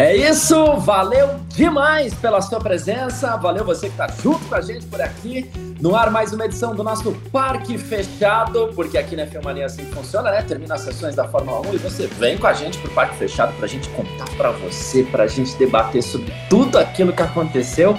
É isso, valeu demais pela sua presença, valeu você que está junto com a gente por aqui. No ar, mais uma edição do nosso Parque Fechado, porque aqui na Filmania assim funciona, né? Termina as sessões da Fórmula 1 e você vem com a gente pro Parque Fechado para a gente contar para você, para a gente debater sobre tudo aquilo que aconteceu.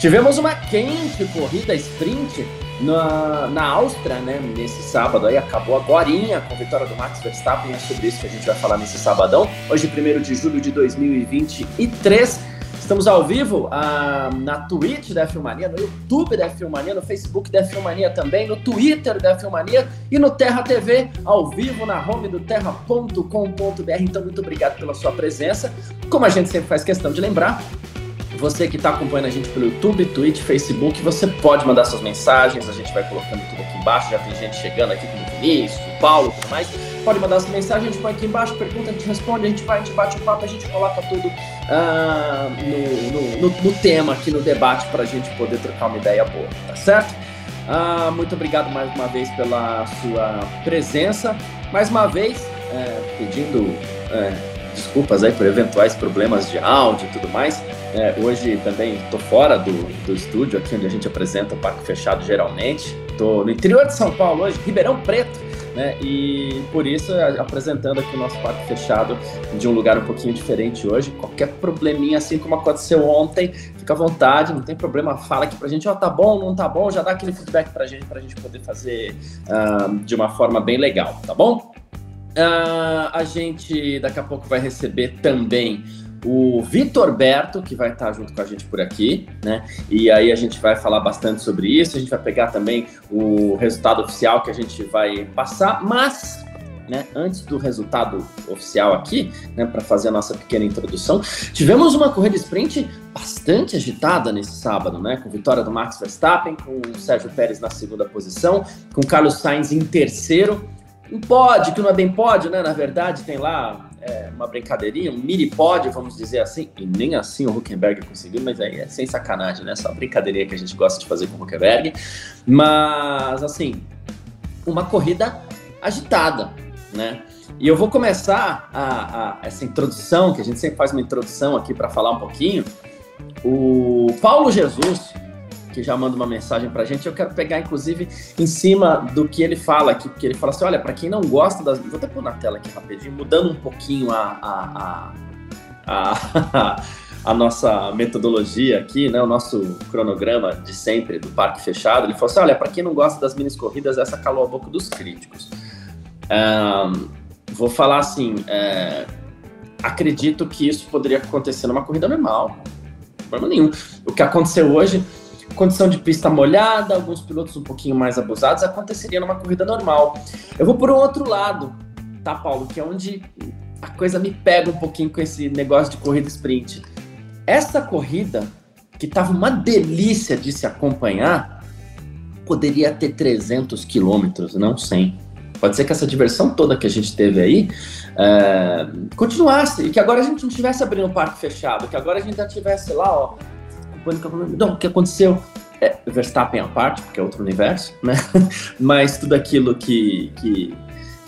Tivemos uma quente corrida sprint na, na Áustria, né, nesse sábado aí, acabou agora com a vitória do Max Verstappen, é sobre isso que a gente vai falar nesse sabadão, hoje 1 de julho de 2023, estamos ao vivo ah, na Twitch da Filmania, no YouTube da Filmania, no Facebook da Filmania também, no Twitter da Filmania e no Terra TV, ao vivo na home do terra.com.br, então muito obrigado pela sua presença, como a gente sempre faz questão de lembrar, você que está acompanhando a gente pelo YouTube, Twitch, Facebook, você pode mandar suas mensagens, a gente vai colocando tudo aqui embaixo. Já tem gente chegando aqui como o Vinícius, o Paulo tudo mais. Pode mandar sua mensagem, a gente põe aqui embaixo, pergunta, a gente responde, a gente vai, a gente bate o papo, a gente coloca tudo uh, no, no, no, no, tema aqui no debate para a gente poder trocar uma ideia boa, tá certo? Uh, muito obrigado mais uma vez pela sua presença. Mais uma vez, é, pedindo é, desculpas aí por eventuais problemas de áudio e tudo mais. É, hoje também estou fora do, do estúdio, aqui onde a gente apresenta o Parque Fechado geralmente. Estou no interior de São Paulo hoje, Ribeirão Preto, né? E por isso apresentando aqui o nosso Parque Fechado de um lugar um pouquinho diferente hoje. Qualquer probleminha, assim como aconteceu ontem, fica à vontade, não tem problema. Fala aqui pra gente, ó, oh, tá bom, não tá bom, já dá aquele feedback pra gente, pra gente poder fazer uh, de uma forma bem legal, tá bom? Uh, a gente daqui a pouco vai receber também o Vitor Berto, que vai estar junto com a gente por aqui, né? E aí a gente vai falar bastante sobre isso, a gente vai pegar também o resultado oficial que a gente vai passar, mas né, antes do resultado oficial aqui, né, para fazer a nossa pequena introdução, tivemos uma corrida sprint bastante agitada nesse sábado, né, com vitória do Max Verstappen, com o Sérgio Pérez na segunda posição, com o Carlos Sainz em terceiro, um pódio, que não é bem pódio, né, na verdade tem lá é, uma brincadeirinha, um mini pódio, vamos dizer assim, e nem assim o Huckenberg conseguiu, mas aí é sem sacanagem, né? Só brincadeirinha que a gente gosta de fazer com o Huckenberg. Mas, assim, uma corrida agitada, né? E eu vou começar a, a, essa introdução, que a gente sempre faz uma introdução aqui para falar um pouquinho. O Paulo Jesus, que já manda uma mensagem para a gente. Eu quero pegar, inclusive, em cima do que ele fala aqui, porque ele fala assim: olha, para quem não gosta das. Vou até pôr na tela aqui rapidinho, mudando um pouquinho a, a, a, a, nossa metodologia aqui, né, o nosso cronograma de sempre do Parque Fechado. Ele falou assim: olha, para quem não gosta das minis corridas, essa calou a boca dos críticos. Um, vou falar assim: é, acredito que isso poderia acontecer numa corrida normal. Problema nenhum. O que aconteceu hoje condição de pista molhada, alguns pilotos um pouquinho mais abusados, aconteceria numa corrida normal. Eu vou por um outro lado, tá, Paulo? Que é onde a coisa me pega um pouquinho com esse negócio de corrida sprint. Essa corrida, que estava uma delícia de se acompanhar, poderia ter 300 quilômetros, não 100. Pode ser que essa diversão toda que a gente teve aí é, continuasse, e que agora a gente não estivesse abrindo um parque fechado, que agora a gente já tivesse lá, ó, não, o que aconteceu é Verstappen à parte, porque é outro universo, né? Mas tudo aquilo que, que,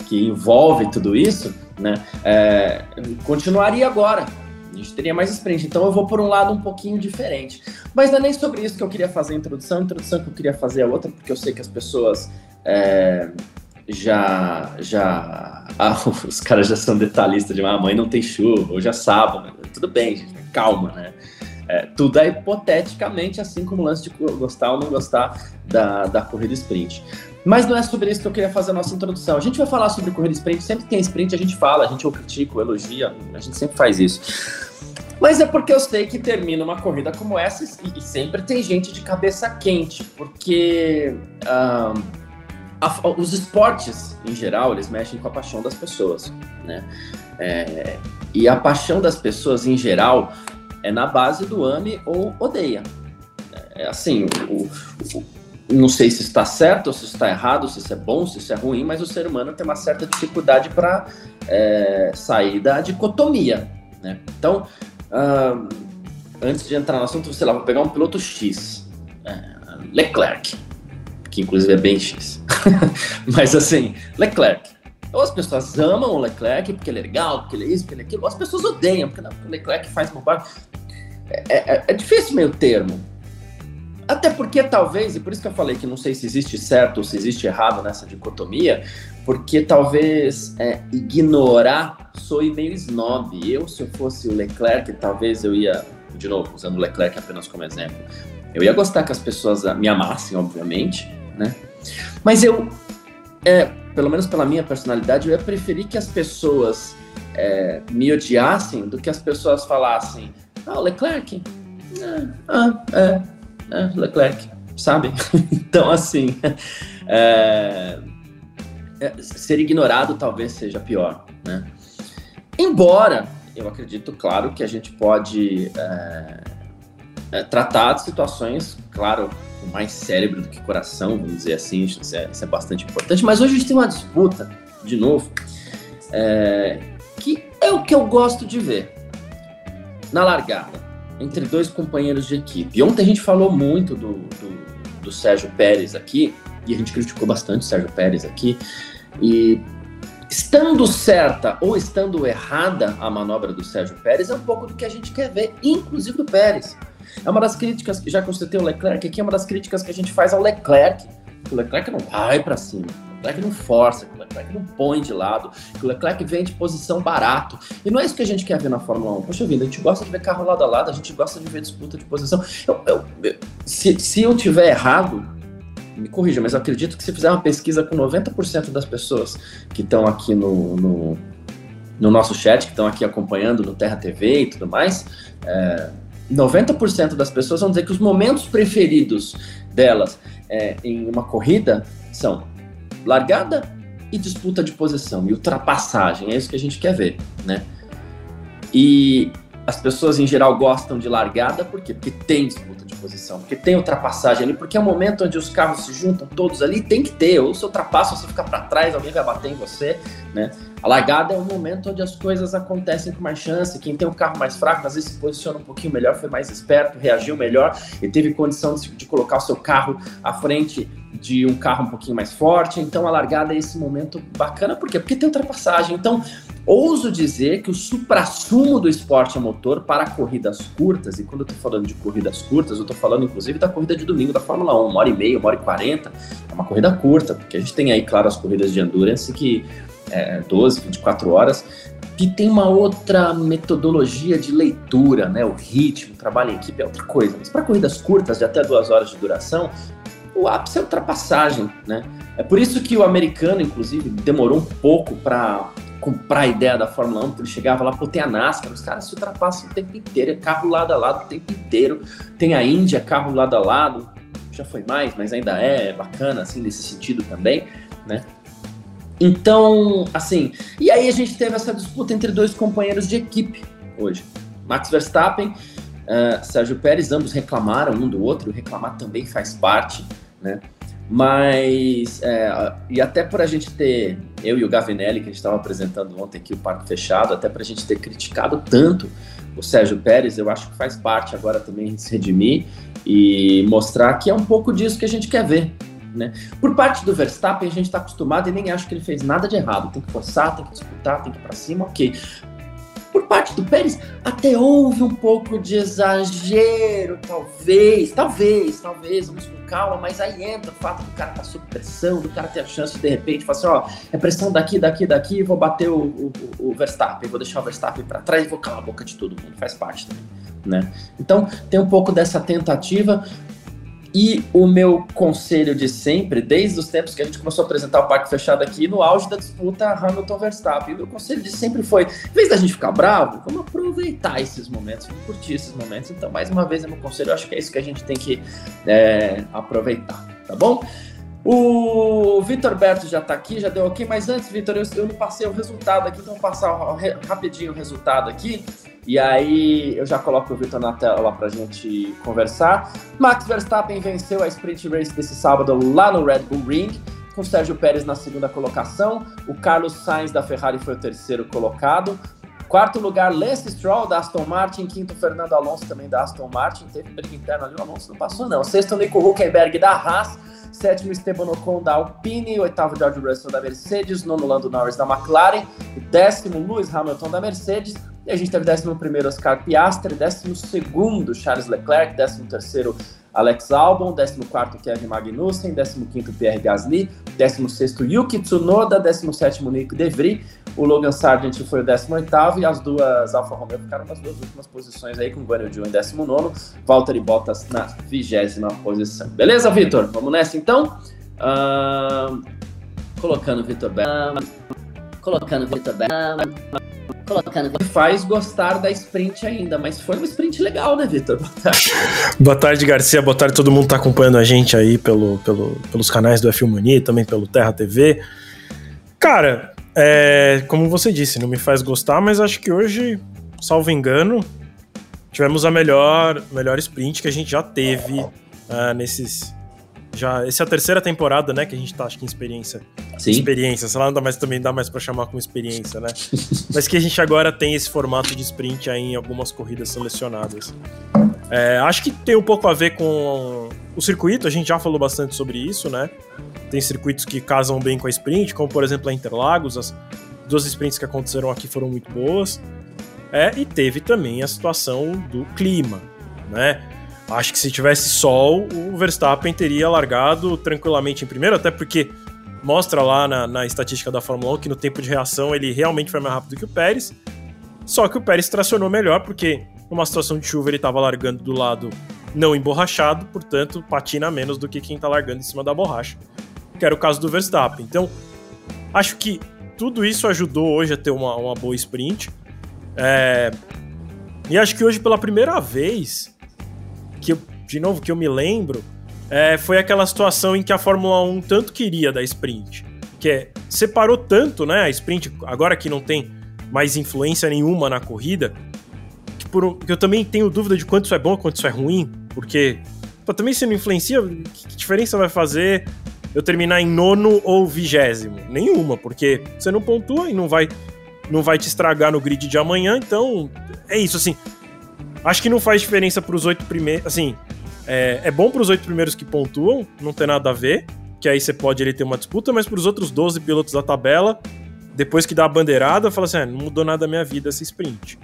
que envolve tudo isso, né? É, continuaria agora. A gente teria mais sprint. Então eu vou por um lado um pouquinho diferente. Mas não é nem sobre isso que eu queria fazer a introdução. A introdução que eu queria fazer é outra, porque eu sei que as pessoas é, já. já ah, os caras já são detalhistas de ah, mãe não tem chuva, hoje é sábado. Tudo bem, gente, calma, né? É, tudo é hipoteticamente, assim como o lance de gostar ou não gostar da, da corrida sprint. Mas não é sobre isso que eu queria fazer a nossa introdução. A gente vai falar sobre corrida sprint, sempre que tem sprint a gente fala, a gente ou critica, ou elogia, a gente sempre faz isso. Mas é porque eu sei que termina uma corrida como essa e, sempre tem gente de cabeça quente, porque a, os esportes, em geral, eles mexem com a paixão das pessoas, né? É, e a paixão das pessoas, em geral, é na base do ame ou odeia. É assim, o, o, não sei se está certo ou se está errado, se isso é bom, se isso é ruim, mas o ser humano tem uma certa dificuldade para é, sair da dicotomia. Né? Então, uh, antes de entrar no assunto, sei lá, vou pegar um piloto X, é, Leclerc, que inclusive é bem X. mas assim, Leclerc. Ou as pessoas amam o Leclerc porque ele é legal, porque ele é isso, porque ele é aquilo, as pessoas odeiam, porque, não, o Leclerc faz bobagem. É, é, é difícil meio termo. Até porque talvez, e por isso que eu falei que não sei se existe certo ou se existe errado nessa dicotomia, porque talvez é, ignorar soe meio snob. Eu, se eu fosse o Leclerc, talvez eu ia, de novo, usando o Leclerc apenas como exemplo, eu ia gostar que as pessoas me amassem, obviamente, né? Mas eu, é, pelo menos pela minha personalidade, eu ia preferir que as pessoas é, me odiassem do que as pessoas falassem, ah, o Leclerc, é, ah, é, né, Leclerc, sabe? então, assim, é, é, ser ignorado talvez seja pior, né? Embora eu acredito, claro, que a gente pode é, é, tratar de situações, claro, com mais cérebro do que coração, vamos dizer assim, isso é, isso é bastante importante, mas hoje a gente tem uma disputa, de novo, é, que é o que eu gosto de ver. Na largada, entre dois companheiros de equipe. E ontem a gente falou muito do, do, do Sérgio Pérez aqui, e a gente criticou bastante o Sérgio Pérez aqui, e estando certa ou estando errada a manobra do Sérgio Pérez é um pouco do que a gente quer ver, inclusive do Pérez. É uma das críticas que já constatei o Leclerc aqui, é uma das críticas que a gente faz ao Leclerc. O Leclerc não vai para cima. Leclerc não força, o Leclerc não põe de lado, o Leclerc vem de posição barato. E não é isso que a gente quer ver na Fórmula 1. Poxa vida, a gente gosta de ver carro lado a lado, a gente gosta de ver disputa de posição. Eu, eu, eu, se, se eu tiver errado, me corrija, mas eu acredito que se fizer uma pesquisa com 90% das pessoas que estão aqui no, no, no, nosso chat, que estão aqui acompanhando no Terra TV e tudo mais, é, 90% das pessoas vão dizer que os momentos preferidos delas é, em uma corrida são largada e disputa de posição e ultrapassagem, é isso que a gente quer ver, né? E as pessoas em geral gostam de largada por quê? Porque tem disputa de posição, porque tem ultrapassagem ali, porque é o momento onde os carros se juntam todos ali, tem que ter, ou se ultrapassa, você fica para trás, alguém vai bater em você, né? A largada é o momento onde as coisas acontecem com mais chance, quem tem um carro mais fraco às vezes se posiciona um pouquinho melhor, foi mais esperto, reagiu melhor e teve condição de, de colocar o seu carro à frente de um carro um pouquinho mais forte. Então a largada é esse momento bacana, por quê? Porque tem ultrapassagem. Então, ouso dizer que o supra-sumo do esporte a motor para corridas curtas, e quando eu estou falando de corridas curtas, eu estou falando inclusive da corrida de domingo da Fórmula 1, uma hora e meia, uma hora e quarenta, é uma corrida curta, porque a gente tem aí, claro, as corridas de endurance que é 12, 24 horas, que tem uma outra metodologia de leitura, né? O ritmo, o trabalho em equipe é outra coisa. Mas para corridas curtas, de até duas horas de duração, o ápice é ultrapassagem, né? É por isso que o americano, inclusive, demorou um pouco para comprar a ideia da Fórmula 1, porque ele chegava lá, pô, tem a NASCAR, os caras se ultrapassam o tempo inteiro, é carro lado a lado o tempo inteiro, tem a Índia, carro lado a lado, já foi mais, mas ainda é bacana, assim, nesse sentido também, né? Então, assim, e aí a gente teve essa disputa entre dois companheiros de equipe hoje. Max Verstappen, uh, Sérgio Pérez, ambos reclamaram um do outro, reclamar também faz parte, né? Mas, é, e até por a gente ter, eu e o Gavinelli, que a gente estava apresentando ontem aqui o Parque Fechado, até para a gente ter criticado tanto o Sérgio Pérez, eu acho que faz parte agora também se redimir e mostrar que é um pouco disso que a gente quer ver. Né? Por parte do Verstappen, a gente está acostumado e nem acho que ele fez nada de errado. Tem que forçar, tem que disputar, tem que ir para cima, ok. Por parte do Pérez, até houve um pouco de exagero, talvez, talvez, talvez, vamos com calma, mas aí entra o fato do cara estar tá sob pressão, do cara ter a chance de, de repente, falar assim, ó, é pressão daqui, daqui, daqui, vou bater o, o, o Verstappen, vou deixar o Verstappen para trás e vou calar a boca de todo mundo, faz parte também, né? Então, tem um pouco dessa tentativa, e o meu conselho de sempre, desde os tempos que a gente começou a apresentar o parque fechado aqui, no auge da disputa Hamilton-Verstappen, o meu conselho de sempre foi, em vez da gente ficar bravo, vamos aproveitar esses momentos, vamos curtir esses momentos. Então, mais uma vez, é meu conselho, eu acho que é isso que a gente tem que é, aproveitar, tá bom? O Vitor Berto já está aqui, já deu ok, mas antes, Vitor, eu, eu, não passei o resultado aqui, então vou passar rapidinho o resultado aqui. E aí eu já coloco o Vitor na tela para a gente conversar. Max Verstappen venceu a sprint race desse sábado lá no Red Bull Ring, com Sérgio Pérez na segunda colocação. O Carlos Sainz da Ferrari foi o terceiro colocado. Quarto lugar, Lance Stroll da Aston Martin. Quinto, Fernando Alonso também da Aston Martin. Teve briga interna ali, o Alonso não passou, não. Sexto, Nico Huckenberg da Haas. Sétimo, Esteban Ocon da Alpine. Oitavo, George Russell da Mercedes. Nono, Lando Norris da McLaren. Décimo, Lewis Hamilton da Mercedes. E a gente teve 11 Oscar Piastri, 12 Charles Leclerc, 13 Alex Albon, 14 Kevin Magnussen, 15 Pierre Gasly, 16 Yuki Tsunoda, 17 Nico De Vries, o Logan Sargent foi o 18 e as duas Alfa Romeo ficaram nas duas últimas posições aí, com o Guanyu Zhou em 19 Valtteri Bottas na 20 posição. Beleza, Vitor? Vamos nessa então? Uh... Colocando o Vitor Bell. Colocando o Vitor Bell colocando. Faz gostar da sprint ainda, mas foi uma sprint legal, né, Vitor? Boa tarde. Boa tarde, Garcia. Boa tarde todo mundo que tá acompanhando a gente aí pelo, pelo, pelos canais do F1 Mania, também pelo Terra TV. Cara, é, como você disse, não me faz gostar, mas acho que hoje, salvo engano, tivemos a melhor, melhor sprint que a gente já teve uh, nesses já essa é a terceira temporada, né, que a gente tá, acho que em experiência. Sim. Experiência, sei lá, não dá mais, também dá mais para chamar como experiência, né? Mas que a gente agora tem esse formato de sprint aí em algumas corridas selecionadas. É, acho que tem um pouco a ver com o circuito, a gente já falou bastante sobre isso, né? Tem circuitos que casam bem com a sprint, como por exemplo a Interlagos, as duas sprints que aconteceram aqui foram muito boas. É, e teve também a situação do clima, né? Acho que se tivesse sol, o Verstappen teria largado tranquilamente em primeiro, até porque mostra lá na, na estatística da Fórmula 1 que no tempo de reação ele realmente foi mais rápido que o Pérez. Só que o Pérez tracionou melhor, porque numa situação de chuva ele estava largando do lado não emborrachado, portanto patina menos do que quem está largando em cima da borracha, que era o caso do Verstappen. Então, acho que tudo isso ajudou hoje a ter uma, uma boa sprint. É... E acho que hoje, pela primeira vez, de novo, que eu me lembro, é, foi aquela situação em que a Fórmula 1 tanto queria da sprint. Que é, separou tanto, né, a sprint, agora que não tem mais influência nenhuma na corrida, que, por, que eu também tenho dúvida de quanto isso é bom quanto isso é ruim, porque pô, também se não influencia, que diferença vai fazer eu terminar em nono ou vigésimo? Nenhuma, porque você não pontua e não vai, não vai te estragar no grid de amanhã, então é isso, assim. Acho que não faz diferença para os oito primeiros. Assim, é, é bom para os oito primeiros que pontuam, não tem nada a ver, que aí você pode ele ter uma disputa, mas para os outros 12 pilotos da tabela, depois que dá a bandeirada, fala assim: ah, não mudou nada a minha vida esse sprint.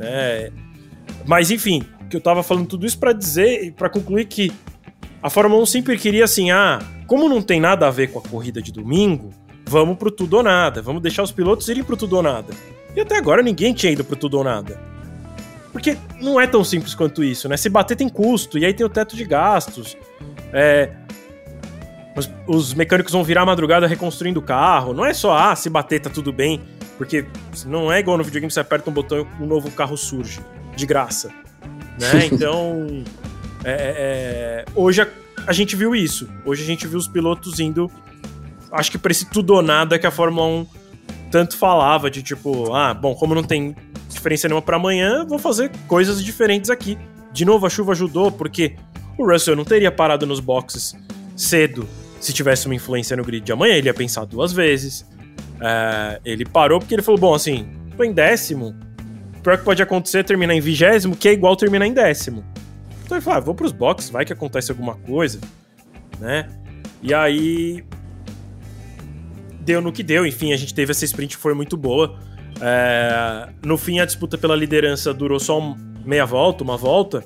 É, mas enfim, que eu tava falando tudo isso para dizer, para concluir que a Fórmula 1 sempre queria assim: ah, como não tem nada a ver com a corrida de domingo, vamos pro tudo ou nada, vamos deixar os pilotos irem pro tudo ou nada. E até agora ninguém tinha ido pro tudo ou nada. Porque não é tão simples quanto isso, né? Se bater tem custo, e aí tem o teto de gastos. É, os, os, mecânicos vão virar a madrugada reconstruindo o carro. Não é só, ah, se bater tá tudo bem. Porque não é igual no videogame, você aperta um botão e um novo carro surge. De graça. Né? Então. É, é, é, hoje a, a, gente viu isso. Hoje a gente viu os pilotos indo. Acho que pra esse tudo ou nada que a Fórmula 1 tanto falava, de tipo, ah, bom, como não tem diferença nenhuma para amanhã, vou fazer coisas diferentes aqui. De novo, a chuva ajudou, porque o Russell não teria parado nos boxes cedo se tivesse uma influência no grid de amanhã, ele ia pensar duas vezes. É, ele parou porque ele falou: bom, assim, tô em décimo. O pior que pode acontecer é terminar em vigésimo, que é igual terminar em décimo. Então ele falou: ah, vou pros boxes, vai que acontece alguma coisa, né? E aí. Deu no que deu, enfim, a gente teve essa sprint que foi muito boa. É, no fim, a disputa pela liderança durou só meia volta, uma volta,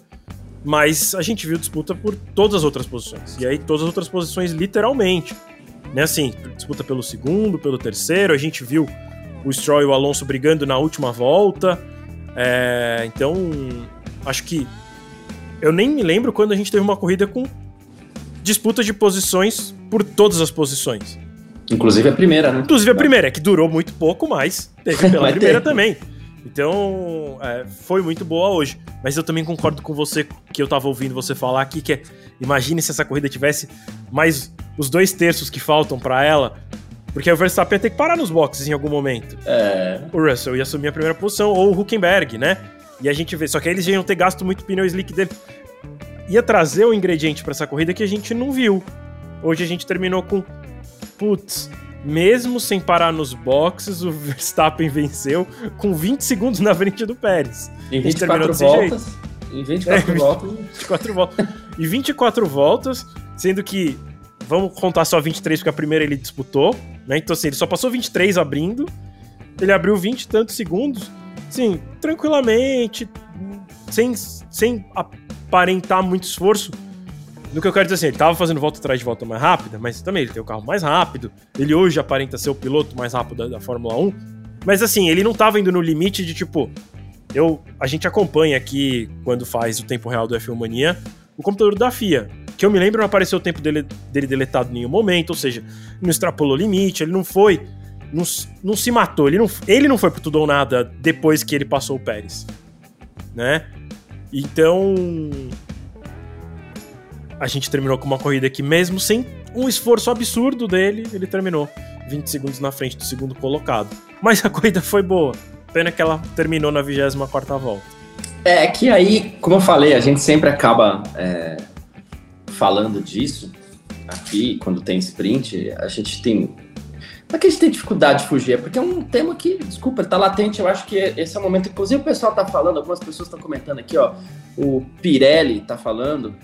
mas a gente viu disputa por todas as outras posições. E aí, todas as outras posições, literalmente. Né, assim, disputa pelo segundo, pelo terceiro, a gente viu o Stroll e o Alonso brigando na última volta. É, então, acho que. Eu nem me lembro quando a gente teve uma corrida com disputa de posições por todas as posições. Inclusive a primeira, né? Inclusive a primeira, que durou muito pouco, mas teve pela primeira também. Então, é, foi muito boa hoje. Mas eu também concordo com você que eu tava ouvindo você falar aqui, que é, imagine se essa corrida tivesse mais os dois terços que faltam para ela, Porque o Verstappen ia ter que parar nos boxes em algum momento. É. O Russell ia assumir a primeira posição, ou o Huckenberg, né? E a gente vê. Só que aí eles iam ter gasto muito pneu slick dele. Ia trazer o ingrediente para essa corrida que a gente não viu. Hoje a gente terminou com. Putz, mesmo sem parar nos boxes, o Verstappen venceu com 20 segundos na frente do Pérez. Em 24 voltas. Em 24 é, voltas. 24 voltas. E 24 voltas, sendo que. Vamos contar só 23, porque a primeira ele disputou, né? Então, assim, ele só passou 23 abrindo. Ele abriu 20 e tantos segundos. Sim, tranquilamente, sem, sem aparentar muito esforço. No que eu quero dizer assim, ele tava fazendo volta atrás de volta mais rápida, mas também ele tem o carro mais rápido. Ele hoje aparenta ser o piloto mais rápido da, da Fórmula 1. Mas assim, ele não tava indo no limite de tipo. Eu, a gente acompanha aqui, quando faz o tempo real do F1 Mania, o computador da FIA. Que eu me lembro, não apareceu o tempo dele, dele deletado em nenhum momento, ou seja, não extrapolou o limite, ele não foi. Não, não se matou, ele não, ele não foi pro tudo ou nada depois que ele passou o Pérez. Né? Então. A gente terminou com uma corrida que, mesmo sem um esforço absurdo dele, ele terminou 20 segundos na frente do segundo colocado. Mas a corrida foi boa. Pena que ela terminou na 24 volta. É que aí, como eu falei, a gente sempre acaba é, falando disso aqui, quando tem sprint, a gente tem. Não é que a gente tem dificuldade de fugir, é porque é um tema que, desculpa, tá latente. Eu acho que esse é o momento. Inclusive, o pessoal tá falando, algumas pessoas estão comentando aqui, ó. O Pirelli tá falando.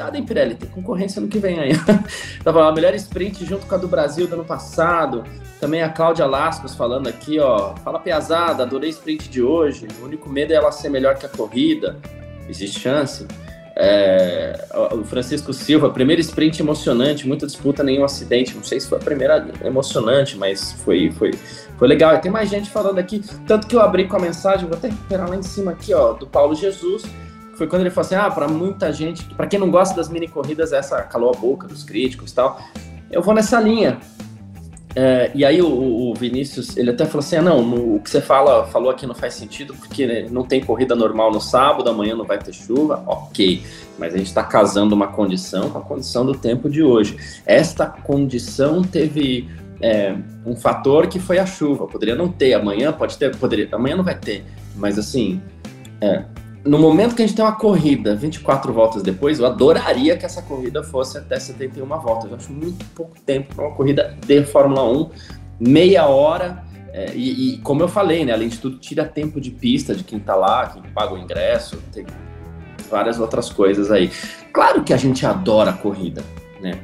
Cuidado, hein, Pirelli, tem concorrência no que vem aí. falando, a melhor sprint junto com a do Brasil do ano passado. Também a Cláudia Lascos falando aqui, ó. Fala pesada, adorei sprint de hoje. O único medo é ela ser melhor que a corrida. Existe chance. É, o Francisco Silva, primeiro sprint emocionante, muita disputa, nenhum acidente. Não sei se foi a primeira emocionante, mas foi, foi, foi legal. E tem mais gente falando aqui, tanto que eu abri com a mensagem, vou até recuperar lá em cima aqui, ó, do Paulo Jesus, foi quando ele falou assim: ah, para muita gente, para quem não gosta das mini corridas, essa calou a boca dos críticos e tal. Eu vou nessa linha. É, e aí o, o, Vinícius, ele até falou assim, ah, não, no, o que você fala, falou aqui não faz sentido, porque né, não tem corrida normal no sábado, amanhã não vai ter chuva, ok, mas a gente está casando uma condição com a condição do tempo de hoje. Esta condição teve é, um fator que foi a chuva, poderia não ter, amanhã pode ter, poderia, amanhã não vai ter, mas assim, é, no momento que a gente tem uma corrida 24 voltas depois, eu adoraria que essa corrida fosse até 71 voltas. Eu acho muito pouco tempo para uma corrida de Fórmula 1, meia hora. É, e, e, como eu falei, né, além de tudo, tira tempo de pista de quem está lá, quem paga o ingresso, tem várias outras coisas aí. Claro que a gente adora a corrida, né?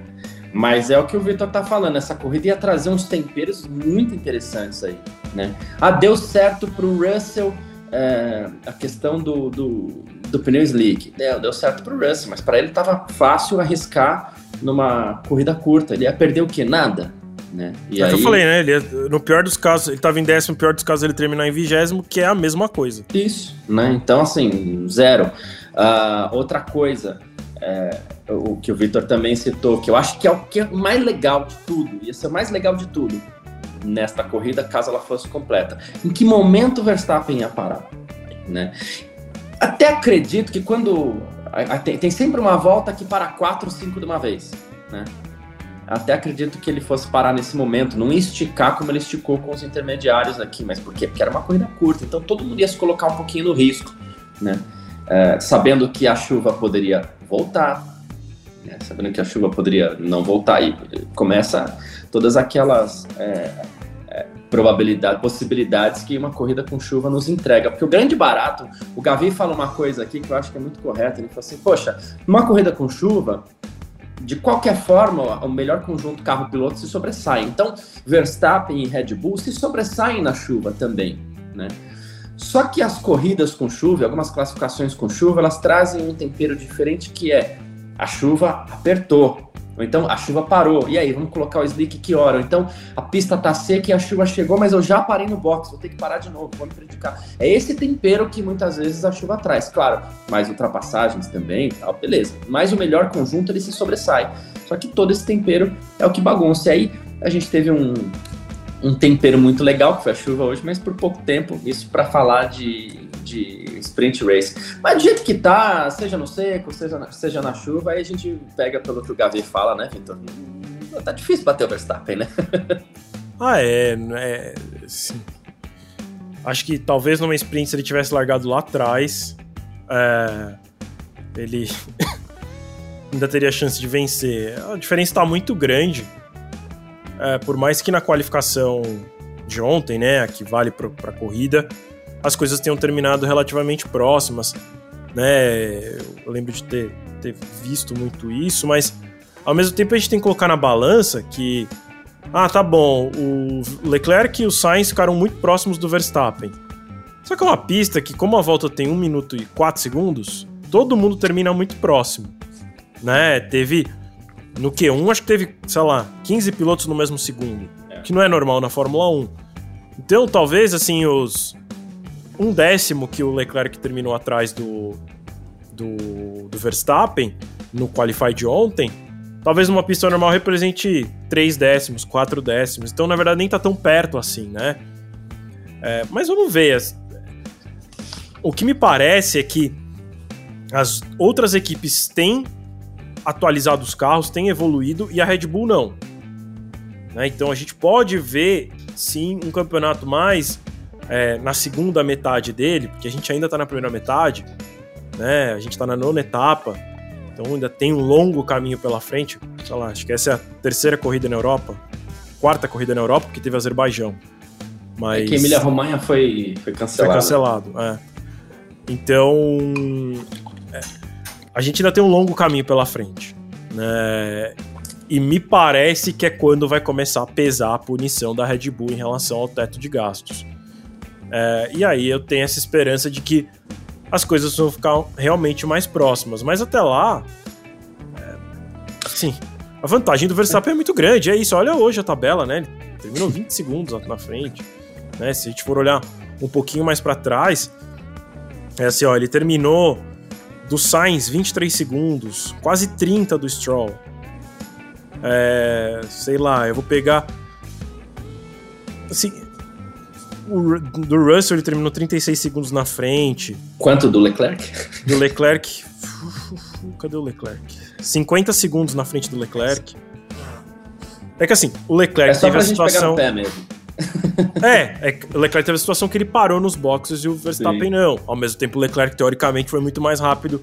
Mas é o que o Victor tá falando, essa corrida ia trazer uns temperos muito interessantes aí, né? Ah, deu certo pro Russell é, a questão do, do, do pneu slick. Deu, deu certo para o Russell, mas para ele estava fácil arriscar numa corrida curta. Ele ia perder o quê? Nada. Né? E é aí... que eu falei, né? Ele, no pior dos casos, ele estava em décimo, no pior dos casos, ele terminar em vigésimo, que é a mesma coisa. Isso, né? Então, assim, zero. Uh, outra coisa, é, o que o Victor também citou, que eu acho que é o que é mais legal de tudo, ia ser o mais legal de tudo nesta corrida, caso ela fosse completa. Em que momento o Verstappen ia parar? Né? Até acredito que quando. Tem sempre uma volta que para 4 ou 5 de uma vez. Né? Até acredito que ele fosse parar nesse momento, não esticar como ele esticou com os intermediários aqui, mas por quê? Porque era uma corrida curta, então todo mundo ia se colocar um pouquinho no risco, né? É, sabendo que a chuva poderia voltar, né? sabendo que a chuva poderia não voltar, e começa todas aquelas é, é, probabilidades, possibilidades que uma corrida com chuva nos entrega. Porque o grande barato, o Gavi fala uma coisa aqui que eu acho que é muito correta. Ele fala assim: poxa, uma corrida com chuva, de qualquer forma, o melhor conjunto carro-piloto se sobressai. Então, Verstappen e Red Bull se sobressaem na chuva também, né? Só que as corridas com chuva, algumas classificações com chuva, elas trazem um tempero diferente que é a chuva apertou, ou então a chuva parou. E aí, vamos colocar o slick que hora? Ou então a pista tá seca e a chuva chegou, mas eu já parei no box, vou ter que parar de novo, vou me prejudicar. É esse tempero que muitas vezes a chuva traz. Claro, mais ultrapassagens também, tal, beleza. Mas o melhor conjunto ele se sobressai. Só que todo esse tempero é o que bagunça. E aí a gente teve um, um tempero muito legal, que foi a chuva hoje, mas por pouco tempo, isso para falar de de sprint race. Mas do jeito que tá, seja no seco, seja na, seja na chuva, aí a gente pega pelo que o Gavi fala, né, Vitor? Tá difícil bater o Verstappen, né? Ah, é. é sim. Acho que talvez numa sprint, se ele tivesse largado lá atrás, é, ele ainda teria chance de vencer. A diferença está muito grande. É, por mais que na qualificação de ontem, né, que vale para a corrida, as coisas tenham terminado relativamente próximas. Né? Eu lembro de ter, ter visto muito isso, mas ao mesmo tempo a gente tem que colocar na balança que ah, tá bom, o Leclerc e o Sainz ficaram muito próximos do Verstappen. Só que é uma pista que, como a volta tem 1 minuto e 4 segundos, todo mundo termina muito próximo. Né? Teve. No Q1, acho que teve, sei lá, 15 pilotos no mesmo segundo. É. Que não é normal na Fórmula 1. Então, talvez, assim, os. Um décimo que o Leclerc terminou atrás do. do, do Verstappen no Qualify de ontem. Talvez numa pista normal represente 3 décimos, 4 décimos. Então, na verdade, nem tá tão perto assim, né? É, mas vamos ver. O que me parece é que as outras equipes têm atualizado os carros, têm evoluído e a Red Bull não. Né? Então a gente pode ver sim um campeonato mais é, na segunda metade dele, porque a gente ainda está na primeira metade, né? A gente está na nona etapa, então ainda tem um longo caminho pela frente. Sei lá, acho que essa é a terceira corrida na Europa, quarta corrida na Europa, porque teve Azerbaijão. Mas... É que Emília Romanha foi, foi cancelado. Foi cancelado, é. Então, é, a gente ainda tem um longo caminho pela frente. Né? E me parece que é quando vai começar a pesar a punição da Red Bull em relação ao teto de gastos. É, e aí eu tenho essa esperança de que as coisas vão ficar realmente mais próximas. Mas até lá, é, sim, a vantagem do Verstappen é muito grande. É isso, olha hoje a tabela, né? Ele terminou 20 segundos na frente. Né? Se a gente for olhar um pouquinho mais para trás, é assim, ó, ele terminou do Sainz 23 segundos, quase 30 do Stroll. É, sei lá, eu vou pegar. Assim, o, do Russell ele terminou 36 segundos na frente. Quanto do Leclerc? Do Leclerc. Cadê o Leclerc? 50 segundos na frente do Leclerc. É que assim, o Leclerc é teve a situação. Pegar no pé mesmo. é, é, o Leclerc teve a situação que ele parou nos boxes e o Verstappen Sim. não. Ao mesmo tempo, o Leclerc, teoricamente, foi muito mais rápido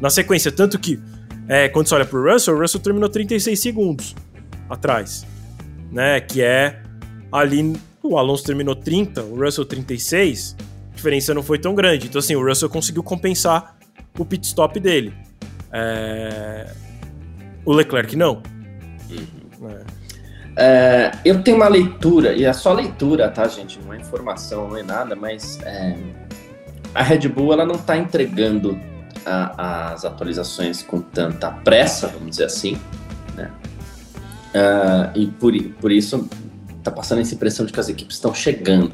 na sequência. Tanto que, é, quando você olha pro Russell, o Russell terminou 36 segundos atrás. Né? Que é ali. O Alonso terminou 30, o Russell 36. A diferença não foi tão grande. Então, assim, o Russell conseguiu compensar o pit stop dele. É... O Leclerc não. Uhum. É. É, eu tenho uma leitura, e é só leitura, tá, gente? Não é informação, não é nada, mas é, a Red Bull ela não está entregando a, as atualizações com tanta pressa, vamos dizer assim, né? Uh, e por, por isso está passando essa impressão de que as equipes estão chegando.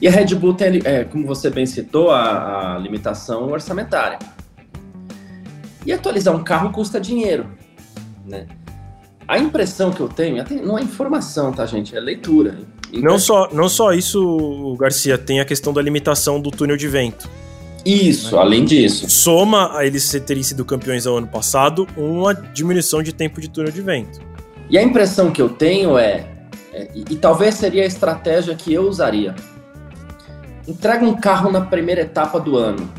E a Red Bull tem, é, como você bem citou, a, a limitação orçamentária. E atualizar um carro custa dinheiro, né? A impressão que eu tenho, não é informação, tá, gente? É leitura. Não só, não só isso, Garcia, tem a questão da limitação do túnel de vento. Isso, né? além disso. Soma a eles terem sido campeões ao ano passado uma diminuição de tempo de túnel de vento. E a impressão que eu tenho é, é e, e talvez seria a estratégia que eu usaria. Entrega um carro na primeira etapa do ano,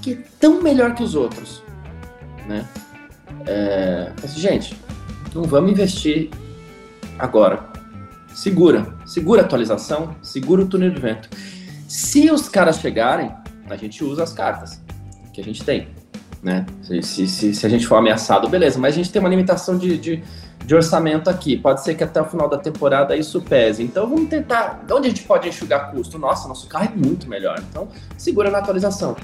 que é tão melhor que os outros, né? É, mas, gente, não vamos investir agora. Segura, segura a atualização, segura o túnel de vento. Se os caras chegarem, a gente usa as cartas que a gente tem. Né? Se, se, se a gente for ameaçado, beleza, mas a gente tem uma limitação de, de, de, orçamento aqui. Pode ser que até o final da temporada isso pese. Então vamos tentar. Onde a gente pode enxugar custo? Nossa, nosso carro é muito melhor. Então segura na atualização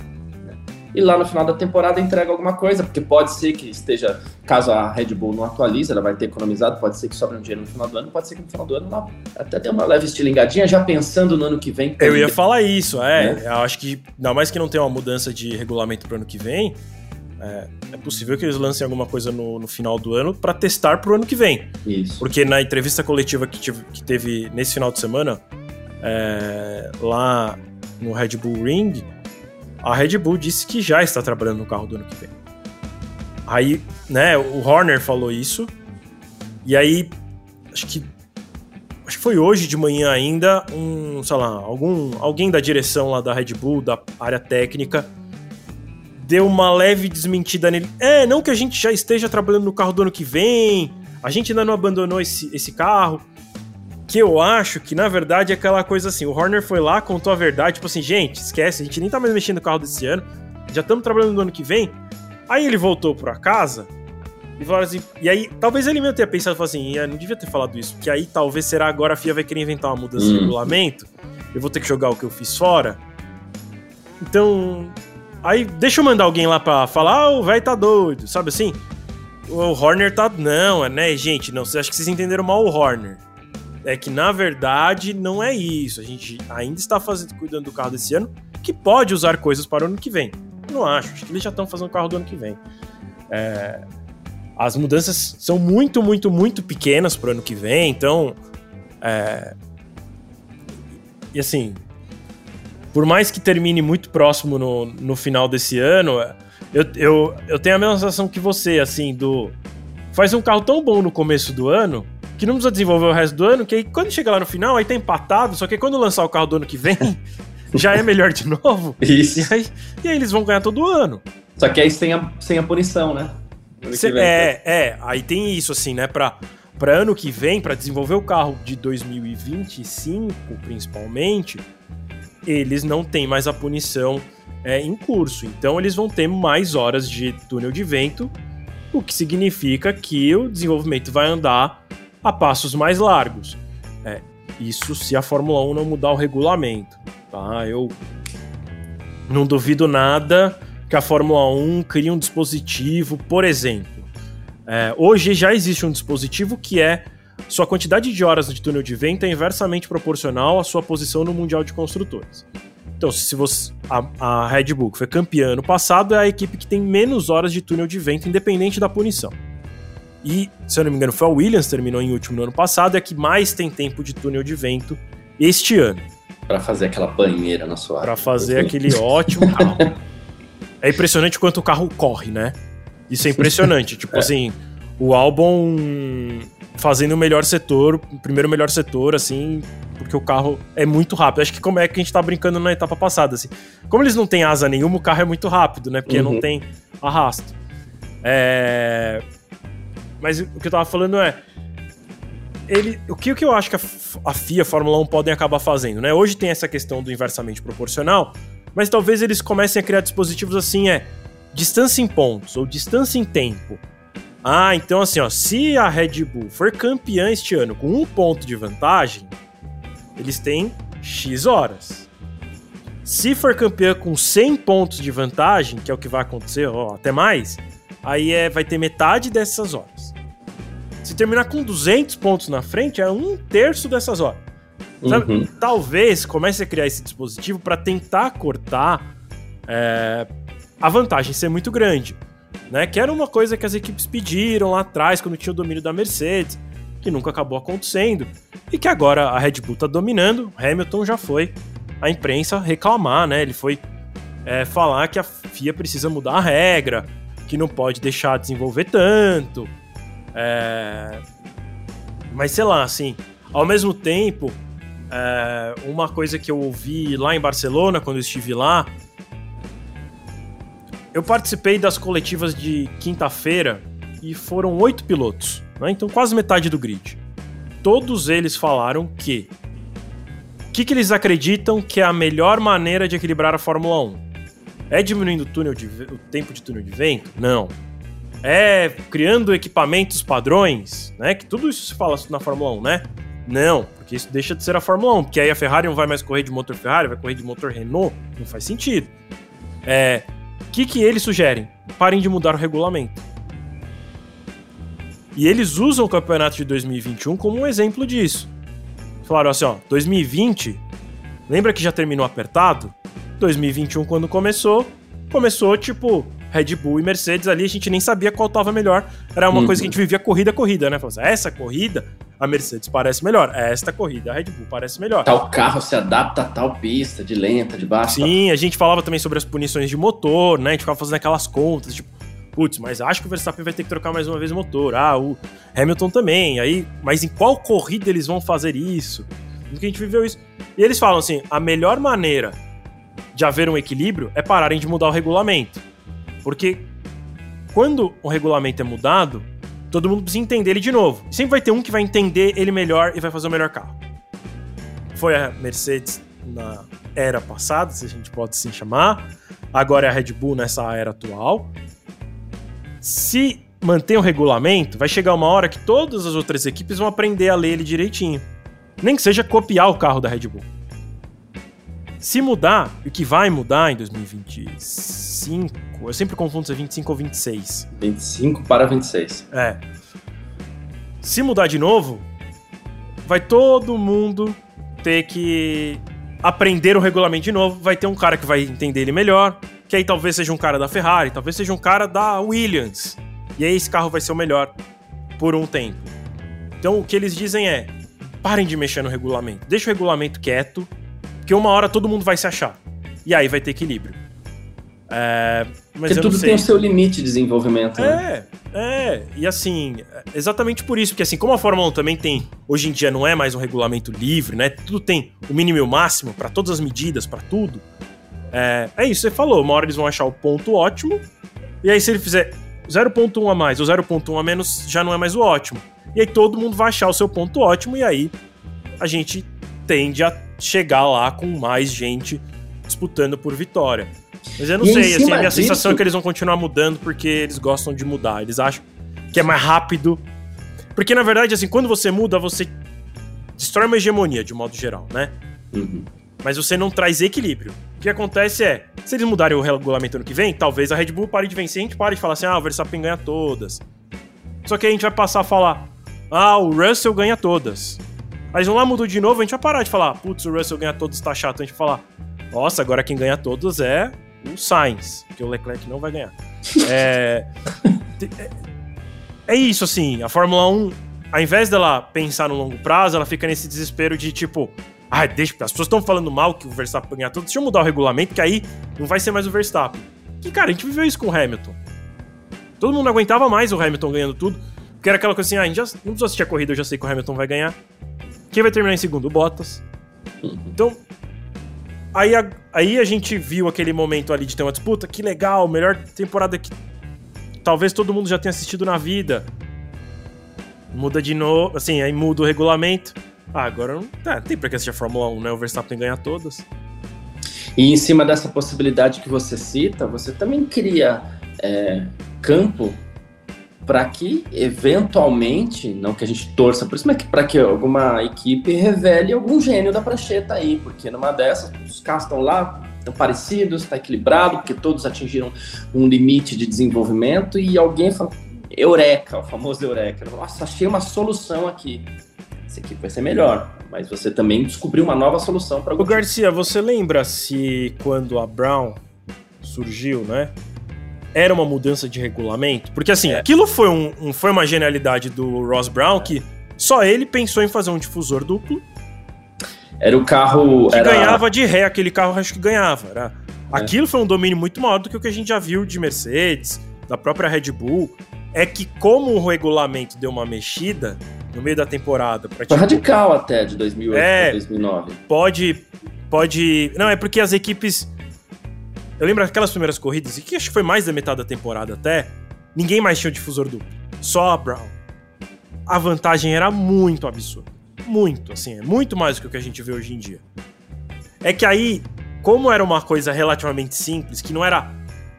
e lá no final da temporada entrega alguma coisa, porque pode ser que esteja, caso a Red Bull não atualize, ela vai ter economizado, pode ser que sobre um dinheiro no final do ano, pode ser que no final do ano ela até dê uma leve estilingadinha, já pensando no ano que vem. Eu ia falar isso, é. Né? Eu acho que, ainda mais que não tem uma mudança de regulamento para o ano que vem, é, é, possível que eles lancem alguma coisa no, no final do ano para testar para o ano que vem. Isso. Porque na entrevista coletiva que, tive, que teve nesse final de semana, é, lá no Red Bull Ring, a Red Bull disse que já está trabalhando no carro do ano que vem. Aí, né, o Horner falou isso. E aí, acho que acho que foi hoje de manhã ainda, um, sei lá, algum, alguém da direção lá da Red Bull, da área técnica, deu uma leve desmentida nele. É, não que a gente já esteja trabalhando no carro do ano que vem, a gente ainda não abandonou esse, esse carro. Que eu acho que, na verdade, é aquela coisa assim: o Horner foi lá, contou a verdade, tipo assim, gente, esquece, a gente nem tá mais mexendo no carro desse ano, já estamos trabalhando no ano que vem. Aí ele voltou pra casa e falou assim. E aí, talvez ele mesmo tenha pensado assim: não devia ter falado isso, porque aí talvez será agora a FIA vai querer inventar uma mudança hum. de regulamento, eu vou ter que jogar o que eu fiz fora. Então. Aí, deixa eu mandar alguém lá pra falar: ah, o velho tá doido, sabe assim? O Horner tá. Não, é, né, gente? Não, acho que vocês entenderam mal o Horner é que na verdade não é isso. A gente ainda está fazendo, cuidando do carro desse ano, que pode usar coisas para o ano que vem. Não acho, acho que eles já estão fazendo o carro do ano que vem. É, as mudanças são muito, muito, muito pequenas para o ano que vem, então. É, e assim, por mais que termine muito próximo no, no final desse ano, eu, eu, eu tenho a mesma sensação que você, assim, do. Faz um carro tão bom no começo do ano que não precisa desenvolver o resto do ano, que aí quando chega lá no final, aí tá empatado, só que quando lançar o carro do ano que vem, já é melhor de novo. Isso. E aí, e aí eles vão ganhar todo ano. Só que aí sem a, sem a punição, né? Cê, vem, é, tá? é, aí tem isso, assim, né? Pra, pra ano que vem, para desenvolver o carro de 2025, principalmente, eles não têm mais a punição é, em curso. Então eles vão ter mais horas de túnel de vento, o que significa que o desenvolvimento vai andar a passos mais largos. É, isso se a Fórmula 1 não mudar o regulamento. Tá? Eu não duvido nada que a Fórmula 1 crie um dispositivo, por exemplo. É, hoje já existe um dispositivo que é sua quantidade de horas de túnel de vento é inversamente proporcional à sua posição no Mundial de Construtores. Então, se você. A, a Red Bull, que foi campeã ano passado, é a equipe que tem menos horas de túnel de vento, independente da punição. E, se eu não me engano, foi a Williams, terminou em último no ano passado, é que mais tem tempo de túnel de vento este ano. Para fazer aquela banheira na sua Para fazer aquele ótimo carro. É impressionante quanto o carro corre, né? Isso é impressionante. tipo é. assim, o álbum fazendo o melhor setor, o primeiro melhor setor, assim, porque o carro é muito rápido. Acho que como é que a gente tá brincando na etapa passada, assim. Como eles não têm asa nenhuma, o carro é muito rápido, né? Porque uhum. não tem arrasto. É... Mas o que eu tava falando é. Ele, o, que, o que eu acho que a, a FIA, a Fórmula 1 podem acabar fazendo, né? Hoje tem essa questão do inversamente proporcional, mas talvez eles comecem a criar dispositivos assim, é distância em pontos ou distância em tempo. Ah, então assim, ó, se a Red Bull for campeã este ano com um ponto de vantagem, eles têm X horas. Se for campeã com 100 pontos de vantagem, que é o que vai acontecer, ó, até mais, aí é, vai ter metade dessas horas. Se terminar com 200 pontos na frente, é um terço dessas horas. Uhum. Talvez comece a criar esse dispositivo para tentar cortar é, a vantagem ser muito grande. Né? Que era uma coisa que as equipes pediram lá atrás, quando tinha o domínio da Mercedes, que nunca acabou acontecendo, e que agora a Red Bull está dominando. Hamilton já foi a imprensa reclamar, né? Ele foi é, falar que a FIA precisa mudar a regra, que não pode deixar desenvolver tanto. É... Mas sei lá, assim, ao mesmo tempo, é... uma coisa que eu ouvi lá em Barcelona, quando eu estive lá, eu participei das coletivas de quinta-feira e foram oito pilotos, né? então quase metade do grid. Todos eles falaram que o que, que eles acreditam que é a melhor maneira de equilibrar a Fórmula 1? É diminuindo o, túnel de, o tempo de túnel de vento? Não. É criando equipamentos padrões, né? Que tudo isso se fala na Fórmula 1, né? Não, porque isso deixa de ser a Fórmula 1, porque aí a Ferrari não vai mais correr de motor Ferrari, vai correr de motor Renault, não faz sentido. É, que, que eles sugerem? Parem de mudar o regulamento. E eles usam o campeonato de 2021 como um exemplo disso. Falaram assim, ó, 2020, lembra que já terminou apertado? 2021, quando começou, começou tipo Red Bull e Mercedes ali, a gente nem sabia qual tava melhor. Era uma uhum. coisa que a gente vivia corrida a corrida, né? Falava assim, essa corrida, a Mercedes parece melhor. Esta corrida, a Red Bull parece melhor. Tal carro se adapta a tal pista, de lenta, de baixa. Sim, a gente falava também sobre as punições de motor, né? A gente ficava fazendo aquelas contas, tipo, putz, mas acho que o Verstappen vai ter que trocar mais uma vez o motor. Ah, o Hamilton também. Aí, mas em qual corrida eles vão fazer isso? Porque a gente viveu isso. E eles falam assim: a melhor maneira de haver um equilíbrio é pararem de mudar o regulamento. Porque quando o regulamento é mudado, todo mundo precisa entender ele de novo. Sempre vai ter um que vai entender ele melhor e vai fazer o melhor carro. Foi a Mercedes na era passada, se a gente pode assim chamar. Agora é a Red Bull nessa era atual. Se mantém o regulamento, vai chegar uma hora que todas as outras equipes vão aprender a ler ele direitinho. Nem que seja copiar o carro da Red Bull. Se mudar, o que vai mudar em 2025, eu sempre confundo se é 25 ou 26. 25 para 26. É. Se mudar de novo, vai todo mundo ter que aprender o regulamento de novo. Vai ter um cara que vai entender ele melhor, que aí talvez seja um cara da Ferrari, talvez seja um cara da Williams. E aí esse carro vai ser o melhor por um tempo. Então o que eles dizem é: parem de mexer no regulamento, deixa o regulamento quieto, porque uma hora todo mundo vai se achar. E aí vai ter equilíbrio. É, mas porque tudo tem o seu limite de desenvolvimento. Né? É, é. E assim, exatamente por isso, porque assim, como a Fórmula 1 também tem, hoje em dia não é mais um regulamento livre, né? Tudo tem o mínimo e o máximo para todas as medidas, para tudo. É, é isso, você falou. Uma hora eles vão achar o ponto ótimo. E aí, se ele fizer 0.1 a mais ou 0.1 a menos, já não é mais o ótimo. E aí todo mundo vai achar o seu ponto ótimo, e aí a gente tende a chegar lá com mais gente disputando por vitória. Mas eu não e sei, assim, a minha disso... sensação é que eles vão continuar mudando porque eles gostam de mudar. Eles acham que é mais rápido. Porque, na verdade, assim, quando você muda, você destrói uma hegemonia, de modo geral, né? Uhum. Mas você não traz equilíbrio. O que acontece é, se eles mudarem o regulamento ano que vem, talvez a Red Bull pare de vencer a gente pare de falar assim, ah, o Verstappen ganha todas. Só que a gente vai passar a falar, ah, o Russell ganha todas. Aí vão lá, mudou de novo, a gente vai parar de falar, putz, o Russell ganha todos, tá chato. A gente vai falar, nossa, agora quem ganha todos é o Sainz, que o Leclerc não vai ganhar. é, é, é isso, assim, a Fórmula 1, ao invés dela pensar no longo prazo, ela fica nesse desespero de tipo, ah, deixa, as pessoas estão falando mal que o Verstappen ganha tudo, deixa eu mudar o regulamento, que aí não vai ser mais o Verstappen. Que, cara, a gente viveu isso com o Hamilton. Todo mundo aguentava mais o Hamilton ganhando tudo, porque era aquela coisa assim, ah, a gente já, não precisa assistir a corrida, eu já sei que o Hamilton vai ganhar. Quem vai terminar em segundo? O Bottas. Então, aí a, aí a gente viu aquele momento ali de ter uma disputa, que legal, melhor temporada que talvez todo mundo já tenha assistido na vida. Muda de novo, assim, aí muda o regulamento. Ah, agora não, tá, não tem pra que assistir a Fórmula 1, né? O Verstappen ganha todas. E em cima dessa possibilidade que você cita, você também cria é, campo para que, eventualmente, não que a gente torça por isso, mas para que alguma equipe revele algum gênio da prancheta aí, porque numa dessas, os carros estão lá, estão parecidos, está equilibrado, porque todos atingiram um limite de desenvolvimento e alguém fala, eureka, o famoso eureka, nossa, achei uma solução aqui essa equipe vai ser melhor. Mas você também descobriu uma nova solução para o Garcia, você lembra se quando a Brown surgiu, né? Era uma mudança de regulamento? Porque assim, é. aquilo foi, um, um, foi uma genialidade do Ross Brown que só ele pensou em fazer um difusor duplo. Era o carro. Que era... ganhava de ré, aquele carro acho que ganhava. Era... É. Aquilo foi um domínio muito maior do que o que a gente já viu de Mercedes, da própria Red Bull. É que, como o regulamento deu uma mexida, no meio da temporada. Pra, tipo, radical até, de 2008 é, 2009. Pode, pode... Não, é porque as equipes... Eu lembro aquelas primeiras corridas, e que acho que foi mais da metade da temporada até, ninguém mais tinha o difusor duplo. Só a Brown. A vantagem era muito absurda. Muito, assim, é muito mais do que o que a gente vê hoje em dia. É que aí, como era uma coisa relativamente simples, que não era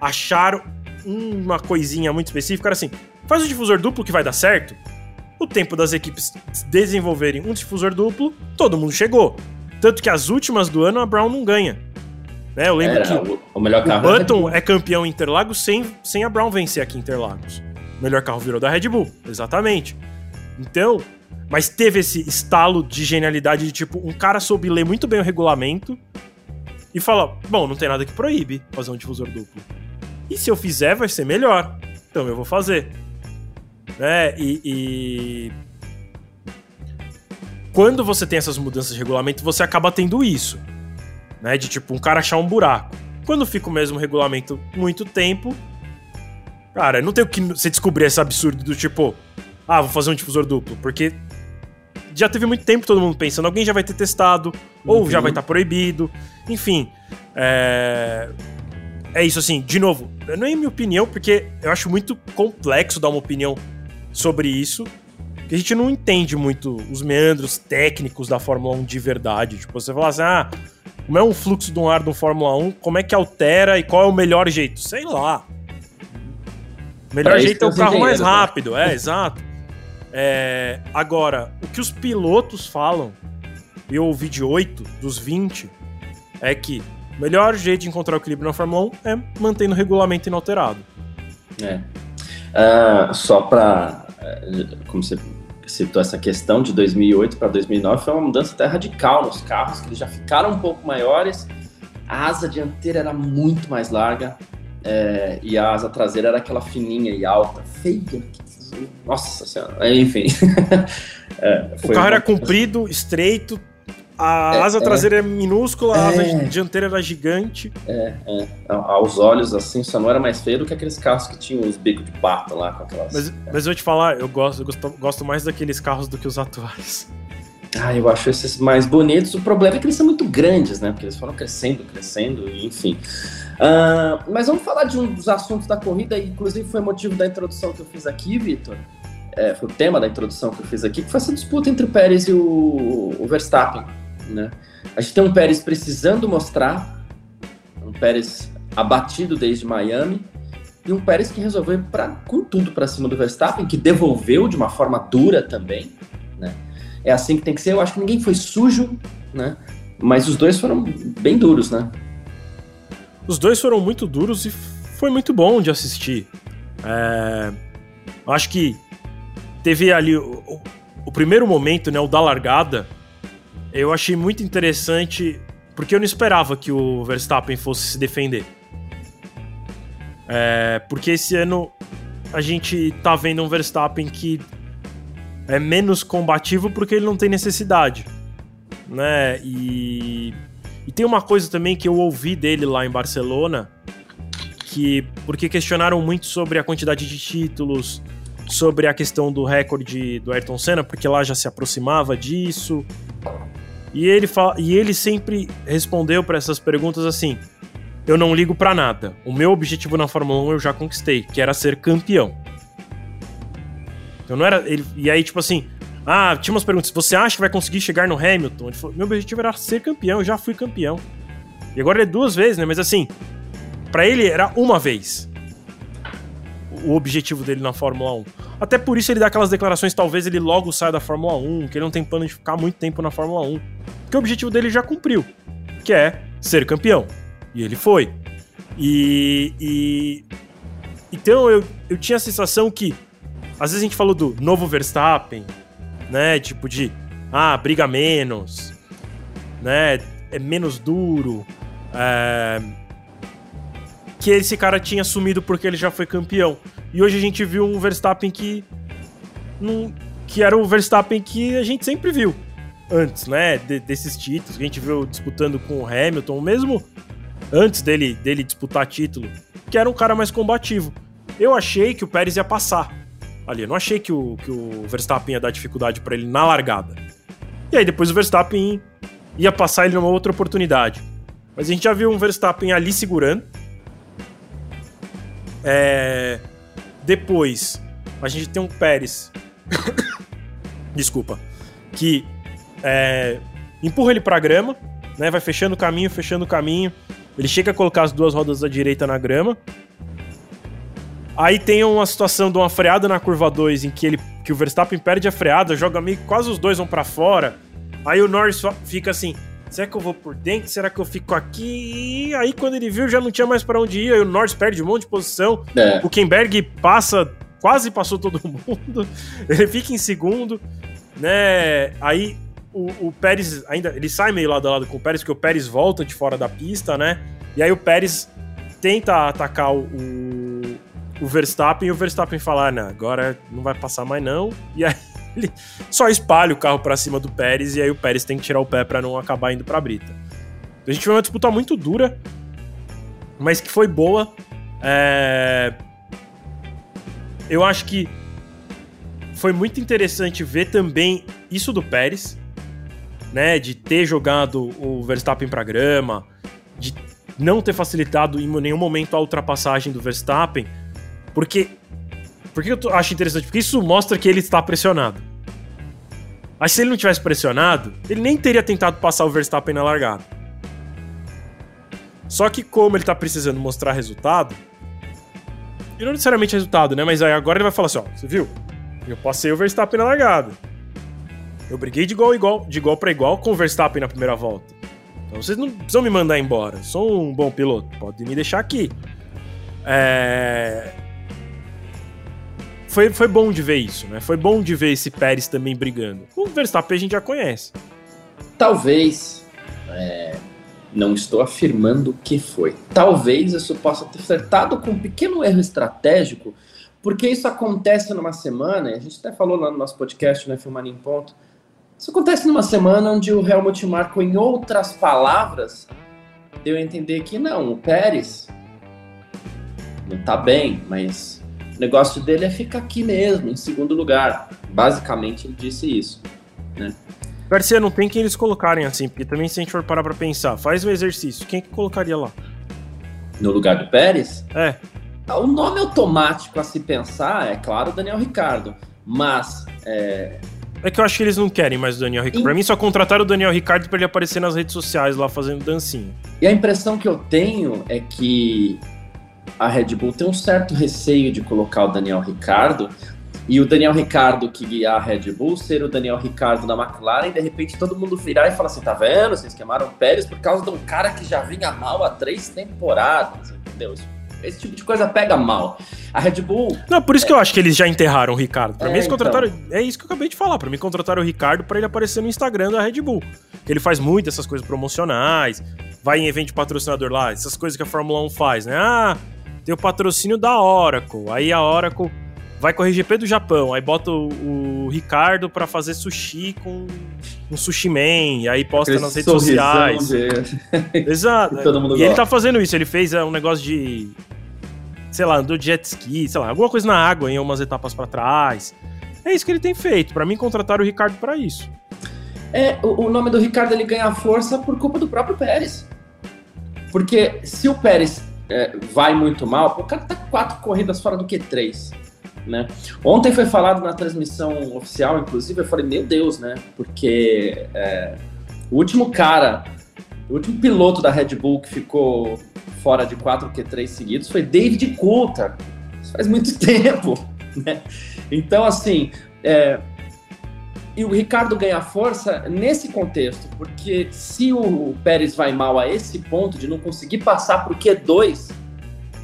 achar uma coisinha muito específica, era assim, faz o difusor duplo que vai dar certo, o tempo das equipes desenvolverem um difusor duplo, todo mundo chegou. Tanto que as últimas do ano a Brown não ganha. Né? Eu lembro Era, que o, o, melhor carro o Button é campeão em Interlagos sem, sem a Brown vencer aqui em Interlagos. O melhor carro virou da Red Bull, exatamente. Então, mas teve esse estalo de genialidade de tipo, um cara soube ler muito bem o regulamento e falar: bom, não tem nada que proíbe fazer um difusor duplo. E se eu fizer, vai ser melhor. Então eu vou fazer né? E, e, quando você tem essas mudanças de regulamento, você acaba tendo isso, né? De tipo um cara achar um buraco. Quando fica o mesmo regulamento muito tempo, Cara, não tem o que você descobrir esse absurdo do tipo, ah, vou fazer um difusor duplo, porque já teve muito tempo todo mundo pensando, alguém já vai ter testado, uhum. ou já vai estar tá proibido, enfim. É... é isso assim, de novo, não é minha opinião, porque eu acho muito complexo dar uma opinião sobre isso, que a gente não entende muito os meandros técnicos da Fórmula 1 de verdade. Tipo, você fala assim, ah, como é um fluxo de um ar do Fórmula 1, como é que altera e qual é o melhor jeito? Sei lá. O melhor pra jeito é o carro mais né? rápido, é, exato. É, agora, o que os pilotos falam, eu ouvi de 8 dos 20, é que o melhor jeito de encontrar o equilíbrio na Fórmula 1 é mantendo o regulamento inalterado. É. Uh, só para, como você citou essa questão de 2008 para 2009 foi uma mudança até radical nos carros, que eles já ficaram um pouco maiores, a asa dianteira era muito mais larga é, e a asa traseira era aquela fininha e alta, feia. Nossa senhora, enfim. é, o carro uma... era comprido, estreito, a é, asa é. traseira é, minúscula, a asa é. dianteira era gigante. É, é. Aos olhos, assim, só não era mais feio do que aqueles carros que tinham os bicos de pato lá com aquelas. Mas, mas eu vou te falar, eu gosto, eu gosto, gosto mais daqueles carros do que os atuais. Ah, eu acho esses mais bonitos. O problema é que eles são muito grandes, né? Porque eles foram crescendo, crescendo, enfim. Uh, mas vamos falar de um dos assuntos da corrida, e inclusive foi motivo da introdução que eu fiz aqui, Vitor. É, foi o tema da introdução que eu fiz aqui, que foi essa disputa entre o Pérez e o, o Verstappen. Né? A gente tem um Pérez precisando mostrar, um Pérez abatido desde Miami, e um Pérez que resolveu pra, com tudo para cima do Verstappen, que devolveu de uma forma dura também. Né? É assim que tem que ser. Eu acho que ninguém foi sujo, né? mas os dois foram bem duros. Né? Os dois foram muito duros e foi muito bom de assistir. É... Acho que teve ali o, o, o primeiro momento, né, o da largada, eu achei muito interessante, porque eu não esperava que o Verstappen fosse se defender. É, porque esse ano a gente tá vendo um Verstappen que é menos combativo porque ele não tem necessidade, né? E, e tem uma coisa também que eu ouvi dele lá em Barcelona, que porque questionaram muito sobre a quantidade de títulos, sobre a questão do recorde do Ayrton Senna, porque lá já se aproximava disso. E ele, fala, e ele sempre respondeu para essas perguntas assim: Eu não ligo para nada. O meu objetivo na Fórmula 1 eu já conquistei, que era ser campeão. Então não era. Ele, e aí, tipo assim, ah, tinha umas perguntas. Você acha que vai conseguir chegar no Hamilton? Ele falou, meu objetivo era ser campeão, eu já fui campeão. E agora é duas vezes, né? Mas assim, para ele era uma vez o objetivo dele na Fórmula 1. Até por isso ele dá aquelas declarações, talvez ele logo saia da Fórmula 1, que ele não tem plano de ficar muito tempo na Fórmula 1. Porque o objetivo dele já cumpriu, que é ser campeão. E ele foi. E. e então eu, eu tinha a sensação que. Às vezes a gente falou do novo Verstappen, né? Tipo de. Ah, briga menos, né? É menos duro. É, que esse cara tinha sumido porque ele já foi campeão. E hoje a gente viu um Verstappen que. Num, que era o Verstappen que a gente sempre viu antes, né? De, desses títulos. Que a gente viu disputando com o Hamilton, mesmo antes dele, dele disputar título, que era um cara mais combativo. Eu achei que o Pérez ia passar ali. Eu não achei que o, que o Verstappen ia dar dificuldade para ele na largada. E aí depois o Verstappen ia passar ele numa outra oportunidade. Mas a gente já viu um Verstappen ali segurando é... Depois, a gente tem um Pérez. Desculpa. Que é... empurra ele pra grama, né? Vai fechando o caminho, fechando o caminho. Ele chega a colocar as duas rodas da direita na grama. Aí tem uma situação de uma freada na curva 2 em que ele que o Verstappen perde a freada, joga meio quase os dois vão para fora. Aí o Norris fica assim: Será que eu vou por dentro? Será que eu fico aqui? E aí, quando ele viu, já não tinha mais para onde ir. Aí o Norris perde um monte de posição. É. O Kemberg passa, quase passou todo mundo. Ele fica em segundo, né? Aí o, o Pérez ainda. Ele sai meio lado a lado com o Pérez, porque o Pérez volta de fora da pista, né? E aí o Pérez tenta atacar o, o Verstappen e o Verstappen fala: ah, não, agora não vai passar mais não. E aí ele só espalha o carro para cima do Pérez e aí o Pérez tem que tirar o pé para não acabar indo para brita. Então a gente foi uma disputa muito dura, mas que foi boa. É... Eu acho que foi muito interessante ver também isso do Pérez, né? De ter jogado o Verstappen pra grama, de não ter facilitado em nenhum momento a ultrapassagem do Verstappen, porque. Por que eu acho interessante? Porque isso mostra que ele está pressionado. Mas se ele não tivesse pressionado, ele nem teria tentado passar o Verstappen na largada. Só que como ele tá precisando mostrar resultado, e não necessariamente resultado, né? Mas aí agora ele vai falar assim, ó, você viu? Eu passei o Verstappen na largada. Eu briguei de igual, igual, de igual para igual com o Verstappen na primeira volta. Então vocês não precisam me mandar embora. Sou um bom piloto. Pode me deixar aqui. É... Foi, foi bom de ver isso, né? Foi bom de ver esse Pérez também brigando. O Verstappen a gente já conhece. Talvez. É, não estou afirmando que foi. Talvez isso possa ter flertado com um pequeno erro estratégico, porque isso acontece numa semana, a gente até falou lá no nosso podcast, né, Filmando em Ponto, isso acontece numa semana onde o Helmut Marko, em outras palavras, deu a entender que não, o Pérez não tá bem, mas o negócio dele é ficar aqui mesmo, em segundo lugar. Basicamente, ele disse isso. Né? Garcia, não tem quem eles colocarem assim, porque também se a gente for parar pra pensar, faz um exercício, quem que colocaria lá? No lugar do Pérez? É. Ah, o nome automático a se pensar é, claro, Daniel Ricardo. Mas é, é que eu acho que eles não querem mais o Daniel Ricardo. Pra mim, só contrataram o Daniel Ricardo pra ele aparecer nas redes sociais lá fazendo dancinha. E a impressão que eu tenho é que a Red Bull tem um certo receio de colocar o Daniel Ricardo e o Daniel Ricardo que guiar a Red Bull ser o Daniel Ricardo da McLaren e de repente todo mundo virar e falar assim: tá vendo? Vocês queimaram o Pérez por causa de um cara que já vinha mal há três temporadas, entendeu? Esse tipo de coisa pega mal. A Red Bull. Não, por isso é... que eu acho que eles já enterraram o Ricardo. Pra é, mim, eles contrataram. Então... É isso que eu acabei de falar. Pra mim, contrataram o Ricardo pra ele aparecer no Instagram da Red Bull. Ele faz muito essas coisas promocionais, vai em evento de patrocinador lá, essas coisas que a Fórmula 1 faz, né? Ah, tem o patrocínio da Oracle. Aí a Oracle vai com o RGP do Japão, aí bota o, o Ricardo para fazer sushi com um sushi man, e aí posta Aquele nas redes sociais. De... Exato. e gosta. ele tá fazendo isso, ele fez é, um negócio de sei lá, andou jet ski, sei lá, alguma coisa na água em umas etapas para trás. É isso que ele tem feito. Para mim contrataram o Ricardo para isso. É, o, o, nome do Ricardo ele ganha força por culpa do próprio Pérez. Porque se o Pérez é, vai muito mal, o cara tá quatro corridas fora do Q3. Né? Ontem foi falado na transmissão oficial, inclusive, eu falei, meu Deus, né? Porque é, o último cara, o último piloto da Red Bull que ficou fora de 4 Q3 seguidos foi David Coulthard. Isso faz muito tempo, né? Então, assim, é, e o Ricardo ganha força nesse contexto, porque se o Pérez vai mal a esse ponto de não conseguir passar o Q2,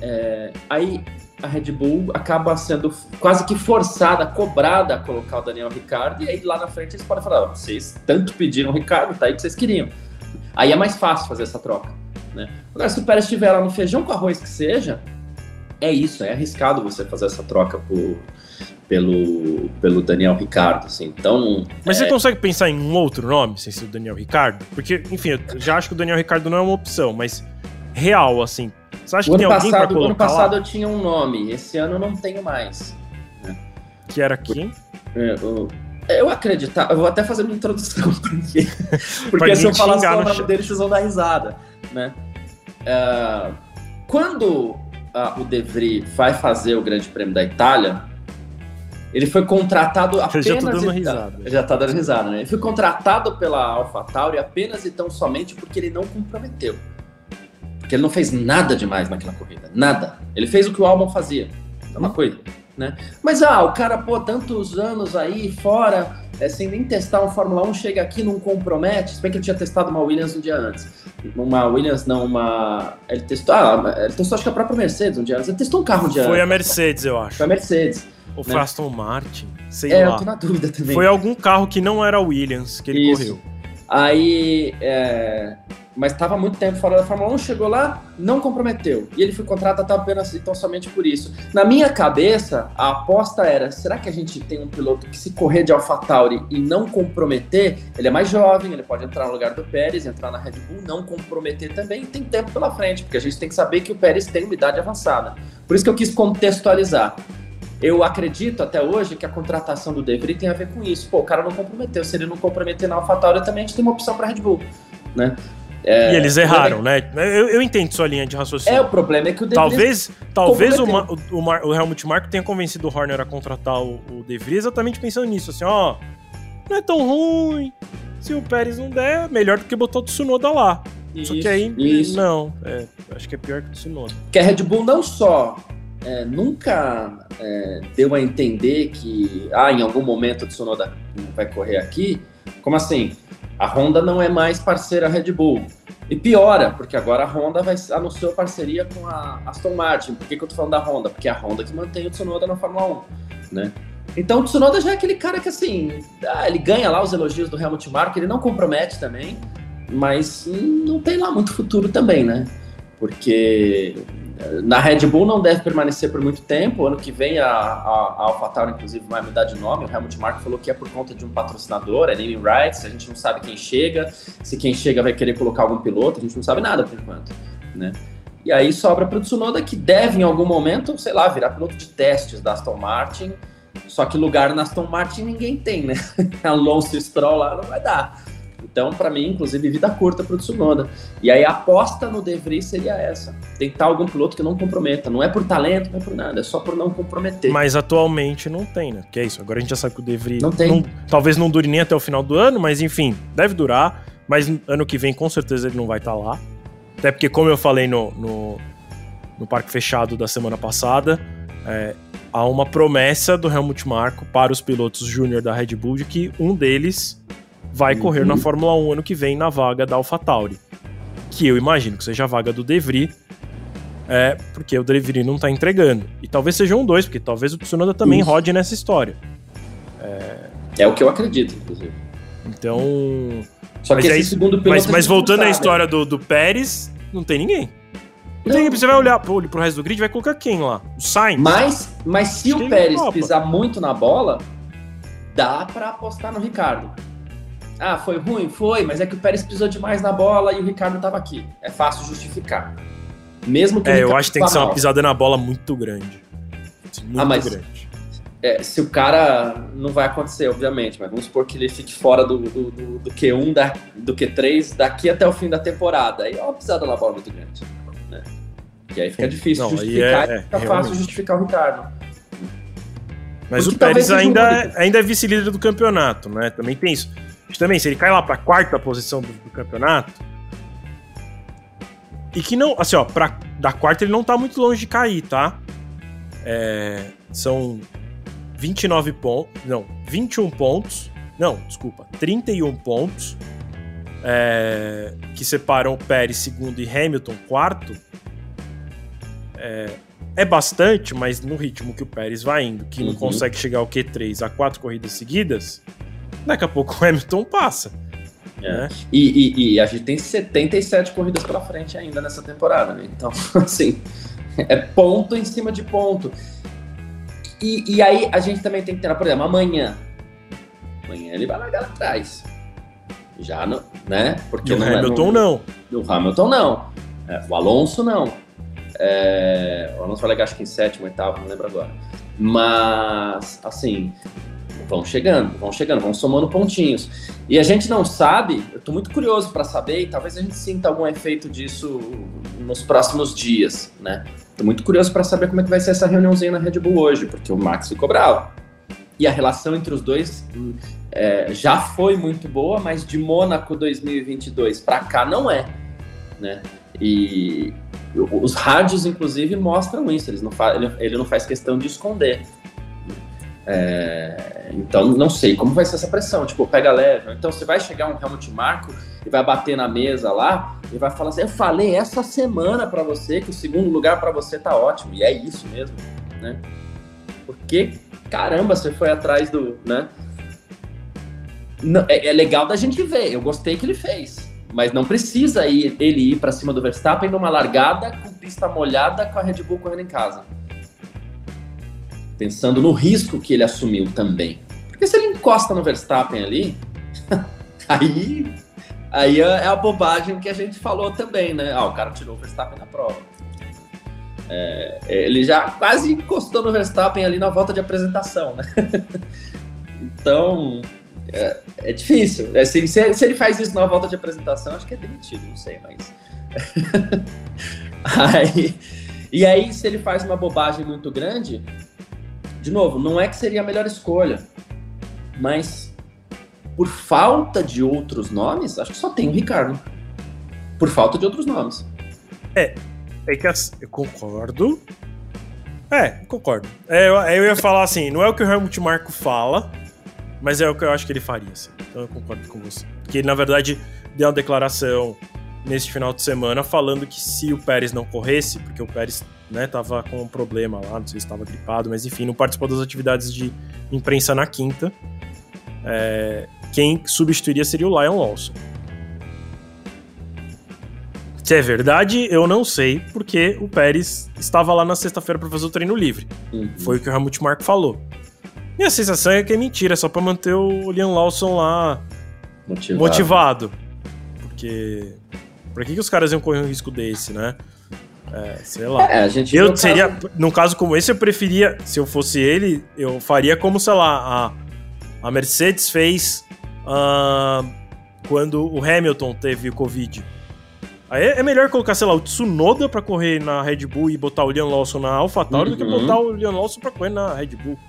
é, aí a Red Bull acaba sendo quase que forçada, cobrada a colocar o Daniel Ricardo, e aí lá na frente eles podem falar: vocês tanto pediram o Ricardo, tá aí que vocês queriam. Aí é mais fácil fazer essa troca. Né? Agora, se o Pérez estiver lá no feijão com arroz que seja, é isso, é arriscado você fazer essa troca por, pelo, pelo Daniel Ricardo, assim, então... Mas é... você consegue pensar em um outro nome sem ser o Daniel Ricardo? Porque, enfim, eu já acho que o Daniel Ricardo não é uma opção, mas real, assim, você acha o que tem alguém passado, pra colocar ano passado lá? eu tinha um nome, esse ano eu não tenho mais. Que era quem? É, eu, eu acreditava, eu vou até fazer uma introdução porque, porque se eu falar só o nome dele, vocês vão dar risada, né? Uh, quando uh, o De Vries vai fazer o Grande Prêmio da Itália, ele foi contratado apenas. Eu já tô dando risada. Já tá dando risada, né? Ele foi contratado pela AlphaTauri apenas e tão somente porque ele não comprometeu. Porque ele não fez nada demais naquela corrida. Nada. Ele fez o que o Albon fazia. É uma hum. coisa. Né? Mas ah, o cara, pô, tantos anos aí fora, é, sem nem testar um Fórmula 1, chega aqui não compromete. Se bem que ele tinha testado uma Williams um dia antes. Uma Williams, não, uma. Ele testou. Ah, ele testou acho que a própria Mercedes um dia antes. Ele testou um carro um dia Foi antes. a Mercedes, eu acho. Foi a Mercedes. Ou foi né? Aston Martin, sei é, lá. eu tô na dúvida também. Foi algum carro que não era Williams que ele Isso. correu. Aí, é, mas estava muito tempo fora da Fórmula 1, chegou lá, não comprometeu. E ele foi contratado apenas então somente por isso. Na minha cabeça, a aposta era: será que a gente tem um piloto que se correr de AlphaTauri e não comprometer, ele é mais jovem, ele pode entrar no lugar do Pérez, entrar na Red Bull, não comprometer também, e tem tempo pela frente, porque a gente tem que saber que o Pérez tem uma idade avançada. Por isso que eu quis contextualizar. Eu acredito até hoje que a contratação do De Vries tem a ver com isso. Pô, o cara não comprometeu. Se ele não comprometer na AlphaTauri, também a gente tem uma opção para Red Bull, né? É, e eles erraram, né? Eu, eu, entendo sua linha de raciocínio. É, o problema é que o De Vries Talvez, talvez o, o, o, o, Helmut Marko tenha convencido o Horner a contratar o, o De Vries exatamente pensando nisso, assim, ó, não é tão ruim. Se o Pérez não der, melhor do que botar o Tsunoda lá. Isso, Só que aí, isso. não, é, acho que é pior que o Tsunoda. Que a Red Bull não só é, nunca é, deu a entender que, ah, em algum momento o Tsunoda vai correr aqui, como assim? A Honda não é mais parceira Red Bull. E piora, porque agora a Honda vai, anunciou parceria com a Aston Martin. Por que, que eu tô falando da Honda? Porque é a Honda que mantém o Tsunoda na Fórmula 1, né? Então o Tsunoda já é aquele cara que, assim, ah, ele ganha lá os elogios do Helmut Marko, ele não compromete também, mas não tem lá muito futuro também, né? Porque na Red Bull não deve permanecer por muito tempo. Ano que vem a, a, a AlphaTauri, inclusive, vai mudar de nome. O Helmut Marko falou que é por conta de um patrocinador, é naming rights. A gente não sabe quem chega, se quem chega vai querer colocar algum piloto, a gente não sabe nada por enquanto, né? E aí sobra para o Tsunoda que deve em algum momento, sei lá, virar piloto de testes da Aston Martin. Só que lugar na Aston Martin ninguém tem, né? Alonso Stroll lá não vai dar. Então, para mim, inclusive, vida curta para o Tsunoda. E aí a aposta no De Vries seria essa: tentar algum piloto que não comprometa. Não é por talento, não é por nada, é só por não comprometer. Mas atualmente não tem, né? Que é isso. Agora a gente já sabe que o De Vries não tem. Não, talvez não dure nem até o final do ano, mas enfim, deve durar. Mas ano que vem, com certeza, ele não vai estar tá lá. Até porque, como eu falei no, no, no Parque Fechado da semana passada, é, há uma promessa do Helmut Marko para os pilotos júnior da Red Bull de que um deles vai uhum. correr na Fórmula 1 ano que vem na vaga da AlphaTauri. Que eu imagino que seja a vaga do De Vries, é, porque o De Vries não tá entregando. E talvez sejam dois, porque talvez o Tsunoda também Isso. rode nessa história. É... é... o que eu acredito, inclusive. Então. Só que mas, aí, segundo piloto mas, mas voltando à história do, do Pérez, não tem ninguém. Não. Tem, você vai olhar pro, pro resto do grid vai colocar quem lá? O Sainz? Mas, mas se Acho o Pérez pisar muito na bola, dá para apostar no Ricardo. Ah, foi ruim? Foi, mas é que o Pérez pisou demais na bola e o Ricardo estava aqui. É fácil justificar. Mesmo que É, eu acho que tem que ser uma pisada na bola muito grande. Muito ah, mas, grande. É, se o cara. Não vai acontecer, obviamente, mas vamos supor que ele fique fora do, do, do, do Q1, da, do Q3, daqui até o fim da temporada. Aí é uma pisada na bola muito grande. Né? E aí fica difícil não, justificar, é, fica é, fácil justificar o Ricardo. Mas Porque o Pérez ainda, é, ainda é vice-líder do campeonato, né? Também tem isso também, se ele cai lá pra quarta posição do, do, campeonato. E que não, assim, ó, pra, da quarta ele não tá muito longe de cair, tá? É, são 29 pontos. Não, 21 pontos. Não, desculpa, 31 pontos. É, que separam o Pérez segundo e Hamilton quarto. É, é bastante, mas no ritmo que o Pérez vai indo, que uhum. não consegue chegar ao Q3 a quatro corridas seguidas, daqui a pouco o Hamilton passa. É. Né? E, e, e, a gente tem 77 corridas pela frente ainda nessa temporada, né? Então, assim, é ponto em cima de ponto. E, e aí a gente também tem que ter, por exemplo, amanhã. Amanhã ele vai largar lá atrás. Já não, né? Porque o é Hamilton é, não. O Hamilton não. É, o Alonso não. É, o Alonso vai largar acho que em sétimo, oitavo, não lembro agora. Mas, assim, vão chegando, vão chegando, vão somando pontinhos. E a gente não sabe, eu estou muito curioso para saber, e talvez a gente sinta algum efeito disso nos próximos dias, né? Estou muito curioso para saber como é que vai ser essa reuniãozinha na Red Bull hoje, porque o Max ficou bravo. E a relação entre os dois é, já foi muito boa, mas de Mônaco 2022 para cá não é, né? E os rádios, inclusive, mostram isso. Eles não ele não faz questão de esconder. É, então, não sei como vai ser essa pressão. Tipo, pega leve. Então, você vai chegar um Helmut Marco e vai bater na mesa lá e vai falar assim: Eu falei essa semana para você que o segundo lugar para você tá ótimo. E é isso mesmo, né? Porque, caramba, você foi atrás do. né? Não, é, é, legal da gente ver. Eu gostei que ele fez. Mas não precisa ir, ele ir para cima do Verstappen numa largada com pista molhada com a Red Bull correndo em casa pensando no risco que ele assumiu também. Porque se ele encosta no Verstappen ali, aí, aí é, é a bobagem que a gente falou também, né? Ah, o cara tirou o Verstappen na prova. É, ele já quase encostou no Verstappen ali na volta de apresentação, né? então, é, é difícil. É, se, se, se, ele faz isso na volta de apresentação, acho que é demitido, não sei, mas. aí, e aí, se ele faz uma bobagem muito grande, de novo, não é que seria a melhor escolha, mas por falta de outros nomes, acho que só tem o Ricardo. Por falta de outros nomes. É, é que eu concordo. É, concordo. É, eu, eu ia falar assim, não é o que o Helmut Marco fala, mas é o que eu acho que ele faria. Assim. Então eu concordo com você. Porque ele, na verdade, deu uma declaração neste final de semana falando que se o Pérez não corresse, porque o Pérez né, tava com um problema lá, não sei se estava gripado, mas enfim, não participou das atividades de imprensa na quinta. É, quem substituiria seria o Lion Lawson. Se é verdade, eu não sei, porque o Pérez estava lá na sexta-feira para fazer o treino livre. Uhum. Foi o que o Helmut Marko falou. Minha sensação é que é mentira, é só pra manter o Liam Lawson lá motivado. motivado. Porque. Por que, que os caras iam correr um risco desse, né? É, sei lá. É, a gente eu seria. Caso... Num caso como esse, eu preferia. Se eu fosse ele, eu faria como, sei lá, a, a Mercedes fez uh, quando o Hamilton teve Covid. Aí é melhor colocar, sei lá, o Tsunoda pra correr na Red Bull e botar o Liam Lawson na AlphaTauri uhum. do que uhum. botar o Liam Lawson pra correr na Red Bull.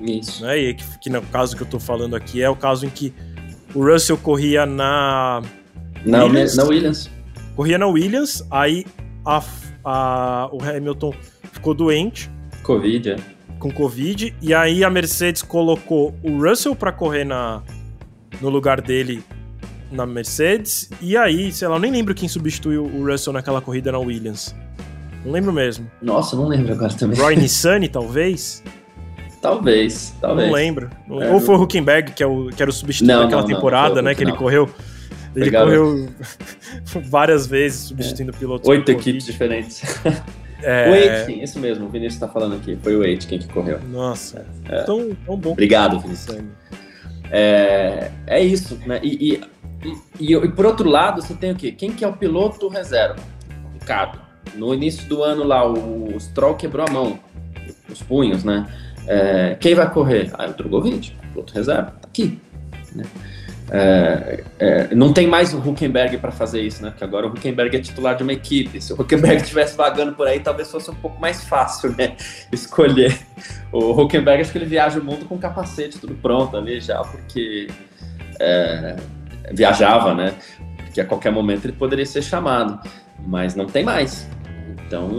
Isso. Né? E que, que no caso que eu tô falando aqui é o caso em que o Russell corria na. Na Williams. Na Williams. Corria na Williams, aí a, a, o Hamilton ficou doente. Covid, é. Com Covid, e aí a Mercedes colocou o Russell pra correr na, no lugar dele na Mercedes. E aí, sei lá, eu nem lembro quem substituiu o Russell naquela corrida na Williams. Não lembro mesmo. Nossa, não lembro agora também. Roy Nissany, talvez? Talvez, talvez. Não lembro. É, Ou foi o Huckenberg, que, é o, que era o substituto não, daquela não, temporada, não, né? Que ele correu. Ele correu várias vezes substituindo é. pilotos. Oito equipes diferentes. É... O Aitken, isso mesmo, o Vinícius tá falando aqui. Foi o Aitken que correu. Nossa, é. tão, tão bom. Obrigado, Vinícius. É, é isso, né? E, e, e, e, por outro lado, você tem o quê? Quem que é o piloto reserva? O Ricardo. No início do ano lá, o Stroll quebrou a mão, os punhos, né? É, quem vai correr? Ah, é o Drogovic, piloto reserva, tá aqui. Né? É, é, não tem mais o Huckenberg para fazer isso, né? Porque agora o Huckenberg é titular de uma equipe. Se o Huckenberg estivesse vagando por aí, talvez fosse um pouco mais fácil, né? Escolher. O Huckenberg, acho que ele viaja o mundo com capacete, tudo pronto ali já, porque é, viajava, né? Que a qualquer momento ele poderia ser chamado, mas não tem mais. Então,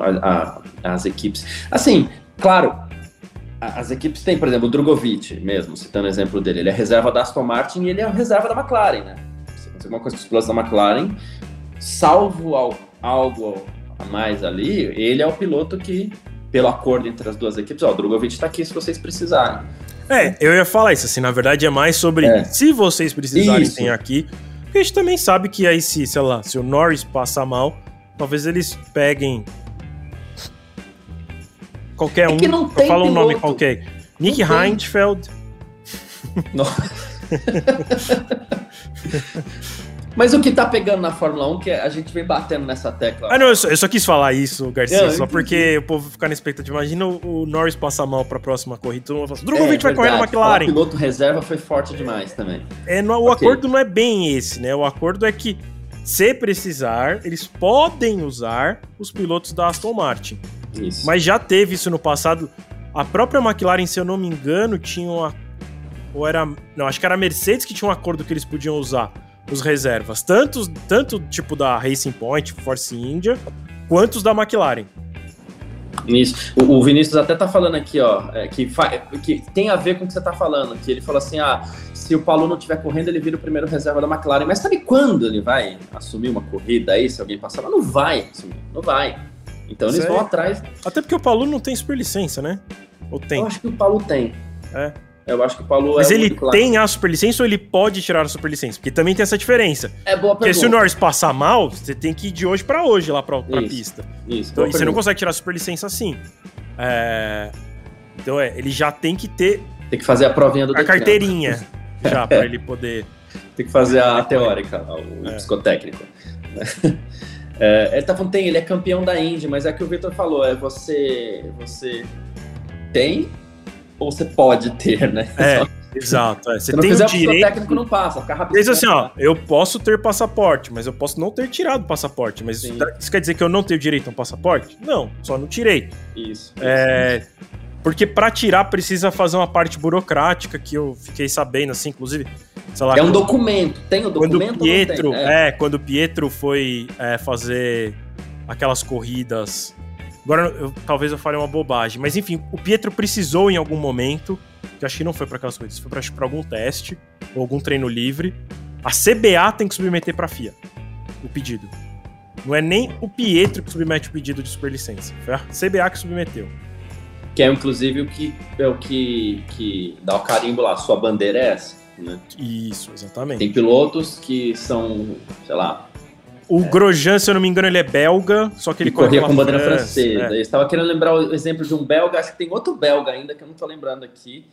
a, a, as equipes. Assim, claro, as equipes têm, por exemplo, o Drogovic mesmo, citando o exemplo dele, ele é reserva da Aston Martin e ele é reserva da McLaren, né? Se acontecer alguma coisa com os pilotos da McLaren, salvo algo a mais ali, ele é o piloto que, pelo acordo entre as duas equipes, ó, o Drogovic tá aqui se vocês precisarem. É, eu ia falar isso, assim, na verdade é mais sobre é. se vocês precisarem, isso. tem aqui. Porque a gente também sabe que aí, se, sei lá, se o Norris passar mal, talvez eles peguem qualquer é um. não tem fala um nome qualquer. Nick Heidfeld. Mas o que tá pegando na Fórmula 1, que a gente vem batendo nessa tecla. Ah, não, eu só, eu só quis falar isso, Garcia, só porque o povo fica na expectativa. Imagina o, o Norris passar mal pra próxima corrida, todo mundo fala assim, Drogovic é, vai correr na McLaren. O piloto reserva foi forte demais também. É, no, o okay. acordo não é bem esse, né? O acordo é que, se precisar, eles podem usar os pilotos da Aston Martin. Isso. Mas já teve isso no passado. A própria McLaren, se eu não me engano, tinha uma. Ou era. Não, acho que era a Mercedes que tinha um acordo que eles podiam usar os reservas. Tanto, tanto tipo da Racing Point, Force India, quanto os da McLaren. Isso. O, o Vinícius até tá falando aqui, ó, é, que, que tem a ver com o que você tá falando, que ele falou assim, ah, se o Paulo não estiver correndo, ele vira o primeiro reserva da McLaren. Mas sabe quando ele vai assumir uma corrida aí, se alguém passar? Não vai assumir, não vai. Então eles vão atrás. Até porque o Paulo não tem superlicença, né? Ou tem? Eu acho que o Paulo tem. É. Eu acho que o Paulo Mas é ele claro. tem a superlicença ou ele pode tirar a superlicença? Porque também tem essa diferença. É boa pergunta. Porque se o Norris passar mal, você tem que ir de hoje para hoje lá pra, pra isso, pista. Isso. Então, e você não consegue tirar a superlicença assim. É... Então é, ele já tem que ter. Tem que fazer a provinha do A carteirinha já, pra ele poder. Tem que fazer a teórica, o é. psicotécnico. É, ele tá falando, tem, ele é campeão da Indy, mas é que o Victor falou, é você, você tem ou você pode ter, né? É, exato. É. Você Se não tem fizer, o o direito. técnico não passa, fica rápido. Diz assim, ó, eu posso ter passaporte, mas eu posso não ter tirado o passaporte. Mas isso, Sim. tá- isso quer dizer que eu não tenho direito a um passaporte? Não, só não tirei. Isso. É, porque pra tirar precisa fazer uma parte burocrática que eu fiquei sabendo, assim, inclusive, lá. É um quando- documento. Tem o Quando documento o Pietro, tem? é. quando o Pietro foi é, fazer aquelas corridas. Agora, eu- talvez eu fale uma bobagem, mas enfim, o Pietro precisou em algum momento, que eu acho que não foi pra aquelas corridas, foi pra algum teste ou algum treino livre. A CBA tem que submeter pra FIA o pedido. Não é nem o Pietro que submete o pedido de superlicença, foi a CBA que submeteu. Que é inclusive o que, é o que, que dá o carimbo lá, sua bandeira é essa. Né? Isso, exatamente. Tem pilotos que são, sei lá, O Grosjean, se eu não me engano, ele é belga, só que ele corria com bandeira França, francesa. é. Eu estava querendo lembrar o exemplo de um belga, acho que tem outro belga ainda que eu não tô lembrando aqui,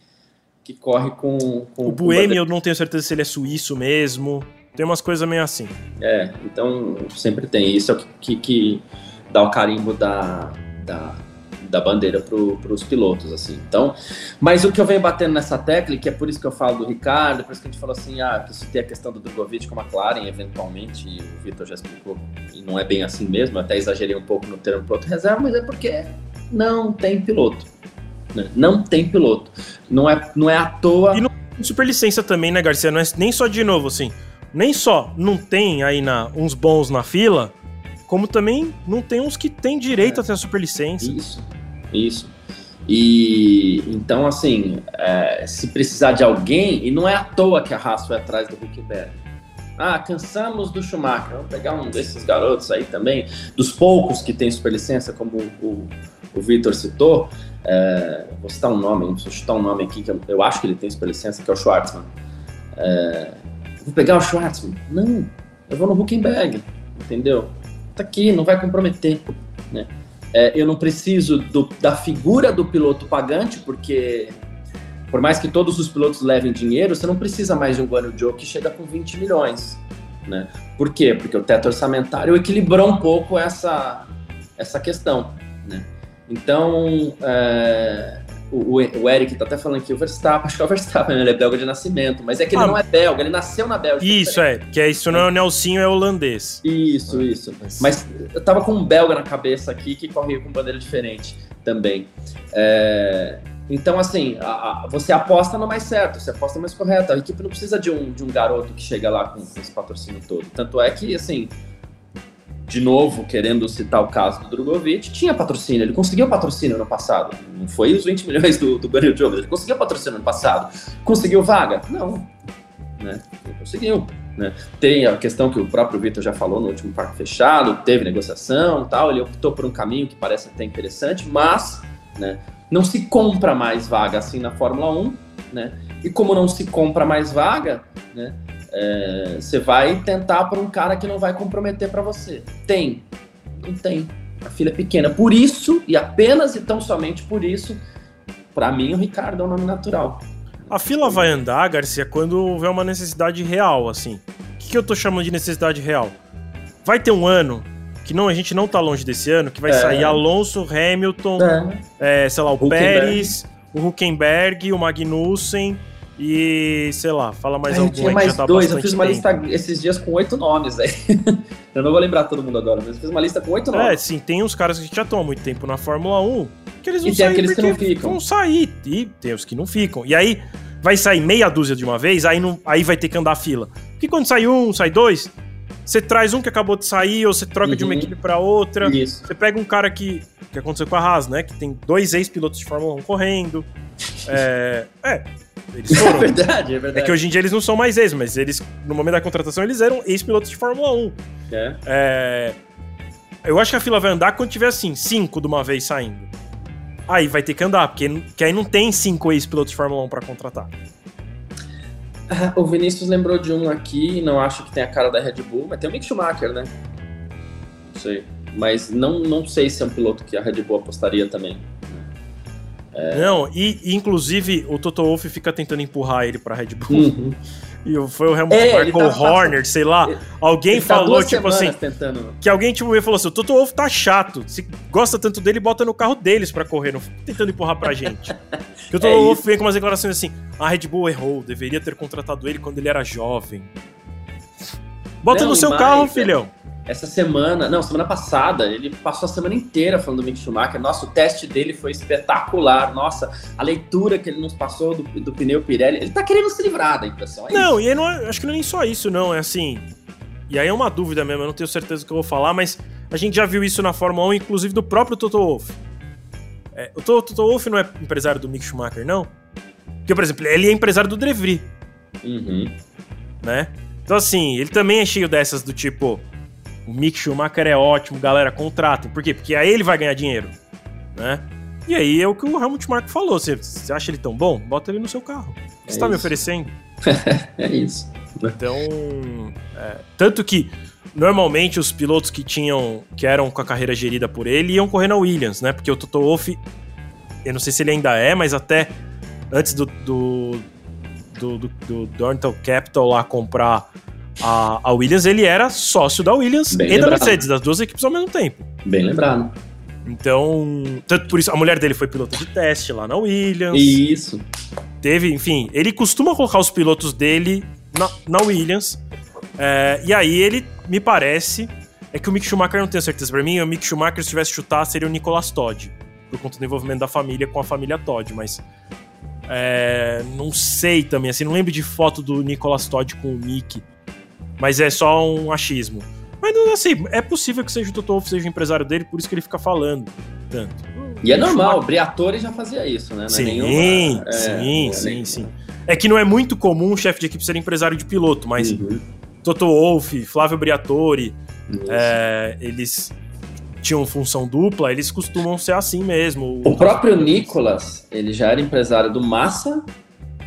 que corre com. com O Buemi, eu não tenho certeza se ele é suíço mesmo. Tem umas coisas meio assim. É, então sempre tem. Isso é o que, que, que dá o carimbo da, da, da bandeira para os pilotos, assim. Então, mas o que eu venho batendo nessa tecla, que é por isso que eu falo do Ricardo, por isso que a gente falou assim, ah, que isso tem a questão do Drogovic com a McLaren, eventualmente, e o Vitor já explicou, e não é bem assim mesmo, até exagerei um pouco no termo piloto reserva, mas é porque não tem piloto. né? Não tem piloto. Não é, não é à toa. E Super licença também, né, Garcia? Não é nem só de novo, assim. Nem só não tem aí na, uns bons na fila, como também não tem uns que têm direito a ter a super licença. Isso, isso. E então, assim, é, se precisar de alguém, e não é à toa que a Haas foi atrás do Huckenberg. Ah, cansamos do Schumacher. Vamos pegar um desses garotos aí também, dos poucos que tem superlicença, como o, o Vitor citou. É, vou citar um nome, vou chutar um nome aqui que eu, eu acho que ele tem superlicença, que é o Schwartzman. É, vou pegar o Schwartzman? Não, eu vou no Huckenberg, entendeu? Tá aqui, não vai comprometer, né? É, eu não preciso do- da figura do piloto pagante, porque por mais que todos os pilotos levem dinheiro, você não precisa mais de um Guanyu Joe que chega com 20 milhões. Né? Por quê? Porque o teto orçamentário equilibrou um pouco essa, essa questão. Né? Então, é, o, o Eric tá até falando que o Verstappen, acho que é o Verstappen, né? ele é belga de nascimento, mas é que ele Ah, não é belga, ele nasceu na Bélgica. Isso, é. Que é isso não é o Nelsinho, é holandês. Isso, isso. Mas eu tava com um belga na cabeça aqui que corria com bandeira diferente também. É, Então, assim, a- a- você aposta no mais certo, você aposta no mais correto. A equipe não precisa de um, de um garoto que chega lá com, com esse patrocínio todo. Tanto é que, assim, de novo, querendo citar o caso do Drogovic, tinha patrocínio, ele conseguiu patrocínio no passado. Não foi os 20 milhões do, do Guarani Jones, ele conseguiu patrocínio no passado. Conseguiu vaga? Não. Né? Não conseguiu. Né? Tem a questão que o próprio Vitor já falou no último parque fechado, teve negociação tal, ele optou por um caminho que parece até interessante, mas né, não se compra mais vaga assim na Fórmula 1, né? E como não se compra mais vaga, né? É, Você vai tentar por um cara que não vai comprometer para você. Tem, não tem. A filha é pequena. Por isso, e apenas e tão somente por isso, para mim o Ricardo é um nome natural. A fila vai andar, Garcia, quando houver uma necessidade real, assim. O que, que eu tô chamando de necessidade real? Vai ter um ano, que não, a gente não tá longe desse ano, que vai É. sair Alonso, Hamilton, É. é, sei lá, o Huckenberg. Pérez, o Huckenberg, o Magnussen e, sei lá, fala mais algum tinha mais tá dois, eu fiz uma tempo. lista esses dias com oito nomes aí. eu não vou lembrar todo mundo agora, mas eu fiz uma lista com oito É, nomes. sim, tem uns caras que já estão há muito tempo na Fórmula 1 que eles E vão tem sair aqueles que não ficam. Vão sair, e tem os que não ficam. E aí vai sair meia dúzia de uma vez, aí, não, aí vai ter que andar a fila. Porque quando sai um, sai dois, você traz um que acabou de sair, ou você troca de uma Uhum. equipe pra outra. Isso. Você pega um cara que. que aconteceu com a Haas, né? Que tem dois ex-pilotos de Fórmula 1 correndo. É. É. Eles É foram. verdade, é É verdade. que hoje em dia eles não são mais ex, mas eles, no momento da contratação, eles eram ex-pilotos de Fórmula 1. É. É, Eu acho que a fila vai andar quando tiver assim, cinco de uma vez saindo. Aí vai ter que andar, porque que aí não tem cinco ex-pilotos de Fórmula 1 pra contratar. Ah, O Vinícius lembrou de um aqui, não acho que tem a cara da Red Bull, mas tem o Mick Schumacher, né? Não sei. Mas não, não sei se é um piloto que a Red Bull apostaria também. Não, e, e, inclusive o Toto Wolff fica tentando empurrar ele pra Red Bull. Uhum. E foi o Helmut é, Marko, tá, Horner, sei lá. Ele, alguém ele tá falou, tipo assim. Tentando... Que alguém, tipo, falou assim: o Toto Wolff tá chato. Se gosta tanto dele, bota no carro deles pra correr, não tentando empurrar pra gente. que o Toto é Wolff vem com umas declarações assim: a Red Bull errou, deveria ter contratado ele quando ele era jovem. Bota não, no seu mais, carro, filhão. Essa semana, não, semana passada, ele passou a semana inteira falando do Mick Schumacher. Nossa, o teste dele foi espetacular. Nossa, a leitura que ele nos passou do, do pneu Pirelli. Ele tá querendo se livrar da impressão. É não, isso. e não é, acho que não é nem só isso, não. É assim. E aí é uma dúvida mesmo, eu não tenho certeza do que eu vou falar, mas a gente já viu isso na Fórmula 1, inclusive do próprio Toto Wolff. É, o Toto Wolff não é empresário do Mick Schumacher, não? Porque, por exemplo, ele é empresário do Drevry. Uhum. Né? Então, assim, ele também é cheio dessas do tipo o Mick Schumacher é ótimo, galera, contratem. Por quê? Porque aí ele vai ganhar dinheiro, né? E aí é o que o Helmut Marko falou. Você, você acha ele tão bom? Bota ele no seu carro. O que você tá me oferecendo? é isso. Então, é, tanto que normalmente os pilotos que tinham, que eram com a carreira gerida por ele, iam correr na Williams, né? Porque o Toto Wolff, eu não sei se ele ainda é, mas até antes do do, do, do, do Capital lá comprar a, a Williams, ele era sócio da Williams Bem e lembrado. da Mercedes, das duas equipes ao mesmo tempo. Bem lembrado. Então, tanto por isso, a mulher dele foi piloto de teste lá na Williams. Isso. Teve, enfim, ele costuma colocar os pilotos dele na, na Williams. É, e aí ele, me parece, é que o Mick Schumacher não tenho certeza. Pra mim, o Mick Schumacher, se tivesse chutar, seria o Nicolas Todd. Por conta do envolvimento da família com a família Todd, mas. É, não sei também, assim, não lembro de foto do Nicolas Todd com o Mick mas é só um achismo. Mas assim, é possível que seja o Toto Wolff seja o empresário dele, por isso que ele fica falando tanto. E é normal, o Briatore já fazia isso, né? Não é sim, é nenhuma, é, sim, é, sim, sim. É que não é muito comum um chefe de equipe ser empresário de piloto, mas uhum. Toto Wolff, Flávio Briatore, é, eles tinham função dupla, eles costumam ser assim mesmo. O, o próprio Nicolas, ele já era empresário do Massa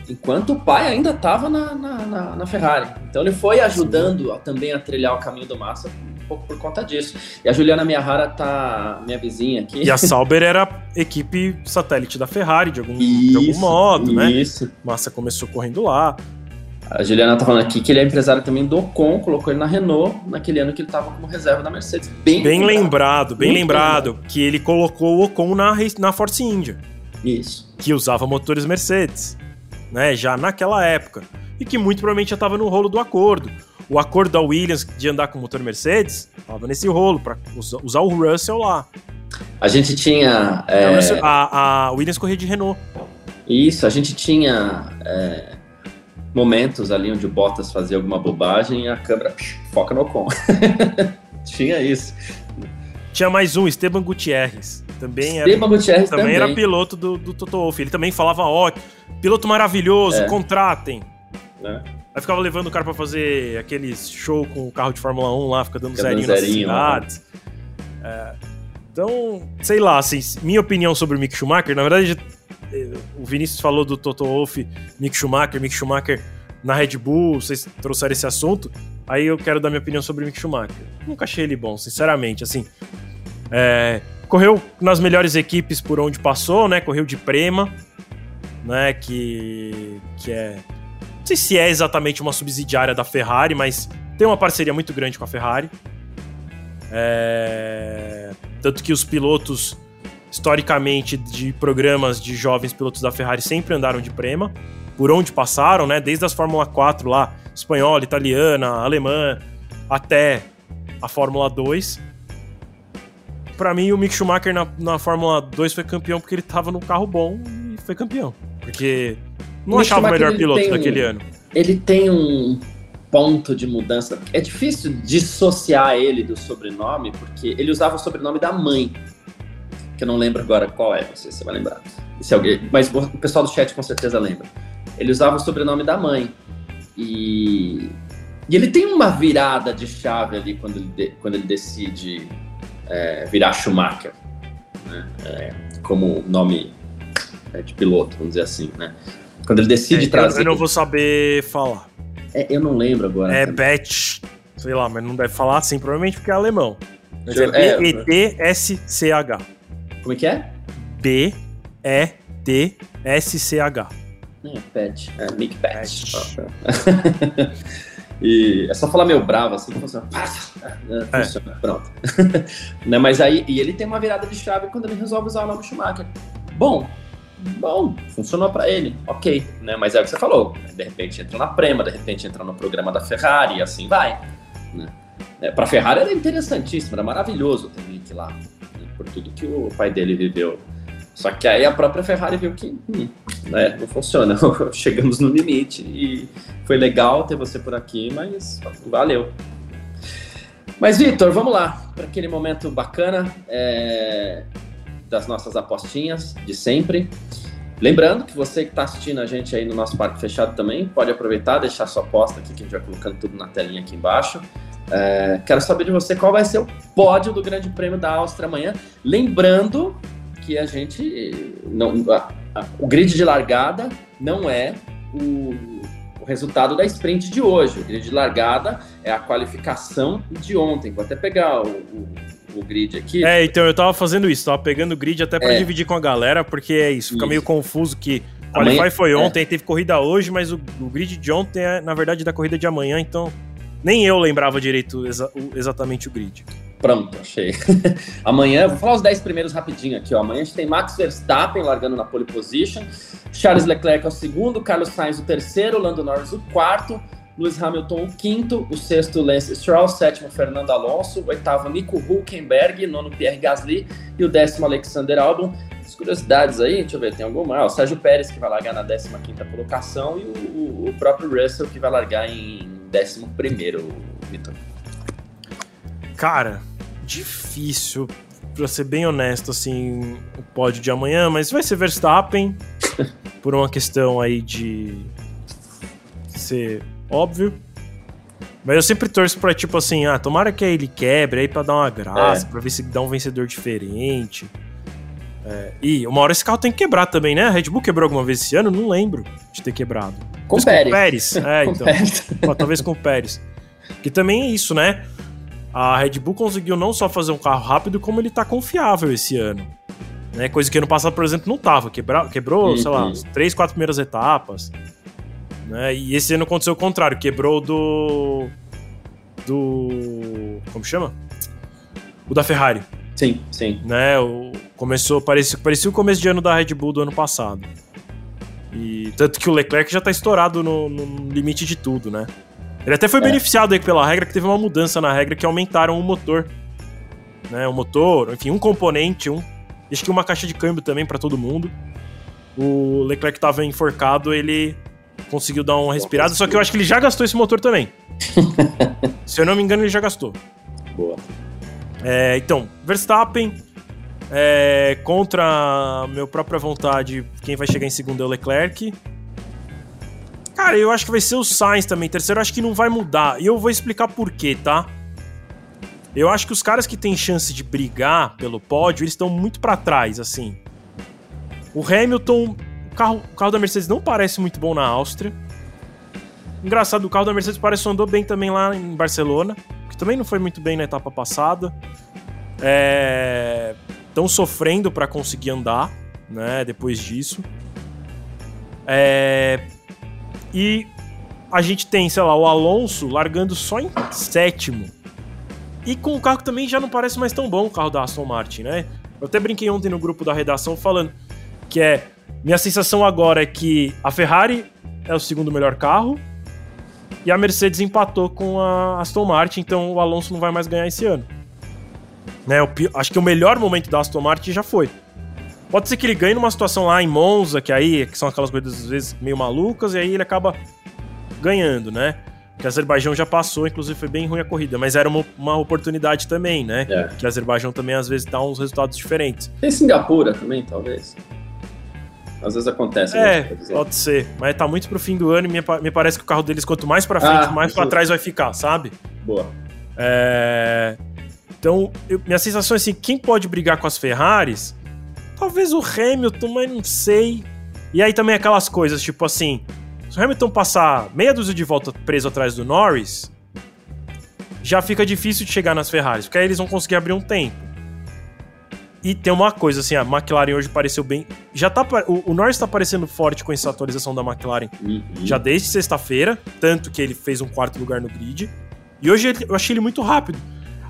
enquanto o pai ainda estava na, na, na, Ferrari. Então ele foi ajudando a, também a trilhar o caminho do Massa um pouco por conta disso. E a Juliana Miyahara tá minha vizinha aqui. E a Sauber era equipe satélite da Ferrari, de algum, isso, de algum modo, isso. né? Isso. Massa começou correndo lá. A Juliana tá falando aqui que ele é empresário também do Ocon, colocou ele na Renault naquele ano que ele tava como reserva da Mercedes. Bem, bem lembrado, lembrado bem lembrado, lembrado, que ele colocou o Ocon na, na Force India. Isso. Que usava motores Mercedes né, já naquela época, e que muito provavelmente já estava no rolo do acordo. O acordo da Williams de andar com o motor Mercedes estava nesse rolo, para usar o Russell lá. A gente tinha. É... A, a, Williams corria de Renault. Isso, a gente tinha é, momentos ali onde o Bottas fazia alguma bobagem e a câmera psh, foca no Ocon. tinha isso. Tinha mais um, Esteban Gutierrez. Também Esteban era, Gutierrez também, também era piloto do, do Toto Wolff. Ele também falava, ó, piloto maravilhoso, é. contratem. É. Aí ficava levando o cara pra fazer aqueles show com o carro de Fórmula 1 lá, fica dando fica zerinho, nas cidades. É, então, sei lá, assim, minha opinião sobre o Mick Schumacher, na verdade, eh, o Vinícius falou do Toto Wolff, Mick Schumacher, Mick Schumacher na Red Bull, vocês trouxeram esse assunto, aí eu quero dar minha opinião sobre o Mick Schumacher. Nunca achei ele bom, sinceramente, assim. É, correu nas melhores equipes por onde passou, né? Correu de Prema, né? Que, que é. Não sei se é exatamente uma subsidiária da Ferrari, mas tem uma parceria muito grande com a Ferrari. É... Tanto que os pilotos, historicamente, de programas de jovens pilotos da Ferrari sempre andaram de Prema, por onde passaram, né? Desde as Fórmula 4 lá, espanhola, italiana, alemã, até a Fórmula 2 para mim, o Mick Schumacher na, na Fórmula 2 foi campeão porque ele tava no carro bom e foi campeão. Porque não achava o melhor piloto daquele ano. Ele tem um ponto de mudança. É difícil dissociar ele do sobrenome, porque ele usava o sobrenome da mãe. Que eu não lembro agora qual é, não sei se você vai lembrar. Se alguém, mas o pessoal do chat com certeza lembra. Ele usava o sobrenome da mãe. E, e ele tem uma virada de chave ali quando ele, quando ele decide é, virar Schumacher, né? é, como nome é, de piloto, vamos dizer assim, né? Quando ele decide é, trazer. Eu não vou saber falar. É, eu não lembro agora. É Bet, sei lá, mas não deve falar assim, provavelmente porque é alemão. Mas é B-E-T-S-C-H. Como é que é? B-E-T-S-C-H. É, Pet. É, Mick Pet. e é só falar meio bravo assim, funciona. É, é. funciona. Pronto. né, mas aí, e ele tem uma virada de chave quando ele resolve usar o nome Schumacher. Bom, bom, funcionou para ele, ok, né? Mas é o que você falou, de repente entra na Prema, de repente entra no programa da Ferrari e assim vai. Né? É, para Ferrari era interessantíssimo, era maravilhoso ter Mick lá, né? por tudo que o pai dele viveu só que aí a própria Ferrari viu que hum, né, não funciona, chegamos no limite e foi legal ter você por aqui, mas valeu. Mas Vitor, vamos lá para aquele momento bacana é, das nossas apostinhas de sempre. Lembrando que você que está assistindo a gente aí no nosso parque fechado também pode aproveitar, deixar sua aposta aqui, que a gente vai colocando tudo na telinha aqui embaixo. É, quero saber de você qual vai ser o pódio do Grande Prêmio da Áustria amanhã. Lembrando que a gente não a, a, o grid de largada não é o, o, resultado da sprint de hoje. O grid de largada é a qualificação de ontem. Vou até pegar o, o, o grid aqui. É, então eu tava fazendo isso, tava pegando o grid até para é. dividir com a galera, porque é isso, fica isso. meio confuso que Qualify amanhã, foi ontem, é. teve corrida hoje, mas o, o, grid de ontem é, na verdade, da corrida de amanhã, então nem eu lembrava direito exa exatamente o grid. Pronto, achei. Amanhã, vou falar os 10 primeiros rapidinho aqui. Ó. Amanhã a gente tem Max Verstappen largando na pole position, Charles Leclerc é o segundo, Carlos Sainz o terceiro, Lando Norris o quarto, Lewis Hamilton o quinto, o sexto Lance Stroll, sétimo Fernando Alonso, o oitavo Nico Hulkenberg, nono Pierre Gasly e o décimo Alexander Albon. As curiosidades aí, deixa eu ver, tem alguma? Ah, o Sérgio Pérez que vai largar na 15 quinta colocação e o, o, próprio Russell que vai largar em 11 primeiro, Vitor. Cara, difícil, pra ser bem honesto, assim, o pódio de amanhã, mas vai ser Verstappen, por uma questão aí de ser óbvio. Mas eu sempre torço pra, tipo assim, ah, tomara que ele quebre aí pra dar uma graça, é. pra ver se dá um vencedor diferente. É, e uma hora esse carro tem que quebrar também, né? A Red Bull quebrou alguma vez esse ano? Não lembro de ter quebrado. Com o Pérez. Com Pérez. É, então. Pérez. talvez com o Pérez. Que também é isso, né? A Red Bull conseguiu não só fazer um carro rápido, como ele tá confiável esse ano. Né? Coisa que ano passado, por exemplo, não tava. Quebra, quebrou, uhum. sei lá, as três, quatro primeiras etapas. Né? E esse ano aconteceu o contrário, quebrou do. Do. Como chama? O da Ferrari. Sim, sim. Né? O, começou, parecia, parecia o começo de ano da Red Bull do ano passado. E tanto que o Leclerc já tá estourado no, no limite de tudo, né? Ele até foi é. beneficiado aí pela regra, que teve uma mudança na regra que aumentaram o motor. Né, o motor, enfim, um componente, um. Acho que uma caixa de câmbio também para todo mundo. O Leclerc tava enforcado, ele conseguiu dar uma respirada, só que eu acho que ele já gastou esse motor também. Se eu não me engano, ele já gastou. Boa. É, então, Verstappen, é, contra meu própria vontade, quem vai chegar em segundo é o Leclerc. Cara, eu acho que vai ser o Sainz também. Terceiro, eu acho que não vai mudar. E eu vou explicar por quê, tá? Eu acho que os caras que têm chance de brigar pelo pódio, eles estão muito para trás, assim. O Hamilton, o carro, o carro da Mercedes não parece muito bom na Áustria. Engraçado, o carro da Mercedes parece que andou bem também lá em Barcelona, que também não foi muito bem na etapa passada. Estão é... sofrendo para conseguir andar, né? Depois disso. É... E a gente tem, sei lá, o Alonso largando só em sétimo. E com o carro que também já não parece mais tão bom o carro da Aston Martin, né? Eu até brinquei ontem no grupo da redação falando que é. Minha sensação agora é que a Ferrari é o segundo melhor carro e a Mercedes empatou com a Aston Martin, então o Alonso não vai mais ganhar esse ano. Né, acho que o melhor momento da Aston Martin já foi. Pode ser que ele ganhe numa situação lá em Monza, que aí que são aquelas coisas às vezes meio malucas, e aí ele acaba ganhando, né? Que Azerbaijão já passou, inclusive foi bem ruim a corrida, mas era uma, uma oportunidade também, né? É. Que Azerbaijão também às vezes dá uns resultados diferentes. Tem Singapura também, talvez. Às vezes acontece. É, pode ser. Mas tá muito pro fim do ano e me, me parece que o carro deles, quanto mais pra frente, ah, mais para trás vai ficar, sabe? Boa. É... Então, eu, minha sensação é assim: quem pode brigar com as Ferraris Talvez o Hamilton, mas não sei. E aí também aquelas coisas, tipo assim, se o Hamilton passar meia dúzia de volta preso atrás do Norris, já fica difícil de chegar nas Ferraris, porque aí eles vão conseguir abrir um tempo. E tem uma coisa, assim, a McLaren hoje pareceu bem. Já tá. O, o Norris tá parecendo forte com essa atualização da McLaren uhum. já desde sexta-feira, tanto que ele fez um quarto lugar no grid. E hoje eu achei ele muito rápido.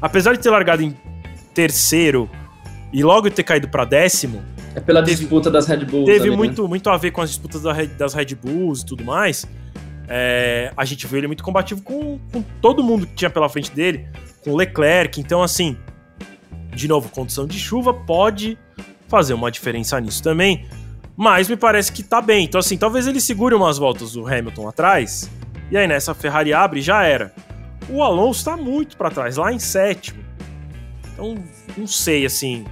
Apesar de ter largado em terceiro e logo ter caído para décimo. É pela teve, disputa das Red Bulls. Teve ali, né? muito, né? muito a ver com as disputas das Red Bulls e tudo mais. É, a gente viu ele muito combativo com, com todo mundo que tinha pela frente dele, com Leclerc. Então, assim, de novo, condição de chuva pode fazer uma diferença nisso também. Mas me parece que tá bem. Então, assim, talvez ele segure umas voltas do Hamilton atrás. E aí nessa Ferrari abre já era. O Alonso tá muito para trás, lá em sétimo. Então, não sei, assim.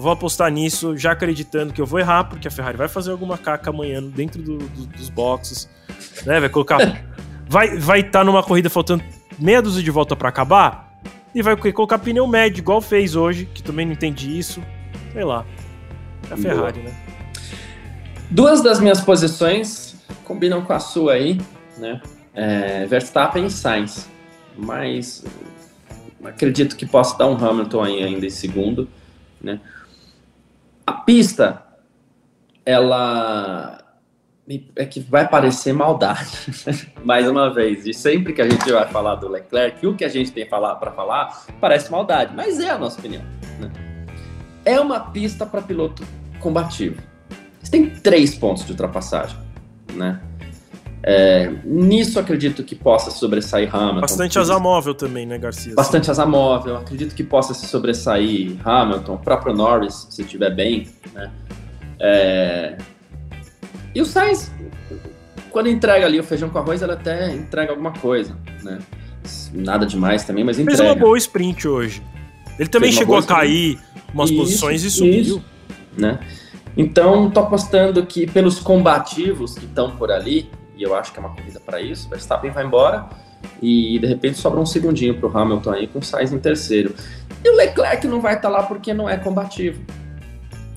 Vou apostar nisso, já acreditando que eu vou errar, porque a Ferrari vai fazer alguma caca amanhã dentro do, do, dos boxes. Né? Vai colocar. vai estar vai tá numa corrida faltando meia dúzia de volta para acabar e vai colocar pneu médio, igual fez hoje, que também não entendi isso. Sei lá. É a Ferrari, Boa. né? Duas das minhas posições combinam com a sua aí, né? É, Verstappen e Sainz. Mas acredito que possa dar um Hamilton aí ainda em segundo, né? A pista, ela é que vai parecer maldade, mais uma vez. E sempre que a gente vai falar do Leclerc, o que a gente tem para falar parece maldade, mas é a nossa opinião. Né? É uma pista para piloto combativo. Você tem três pontos de ultrapassagem, né? É, nisso acredito que possa sobressair Hamilton. Bastante asa móvel também, né, Garcia? Bastante asa móvel. Acredito que possa se sobressair Hamilton, o próprio Norris, se estiver bem, né? É, e o Sainz, quando entrega ali o feijão com arroz, ela até entrega alguma coisa, né? Nada demais também, mas entrega. Fez uma boa sprint hoje. Ele também chegou a cair sprint. umas isso, posições e subiu. Isso, né? Então, tô apostando que pelos combativos que estão por ali, e eu acho que é uma corrida para isso, Verstappen vai embora e de repente sobra um segundinho para o Hamilton aí com o Sainz em terceiro. E o Leclerc não vai estar tá lá porque não é combativo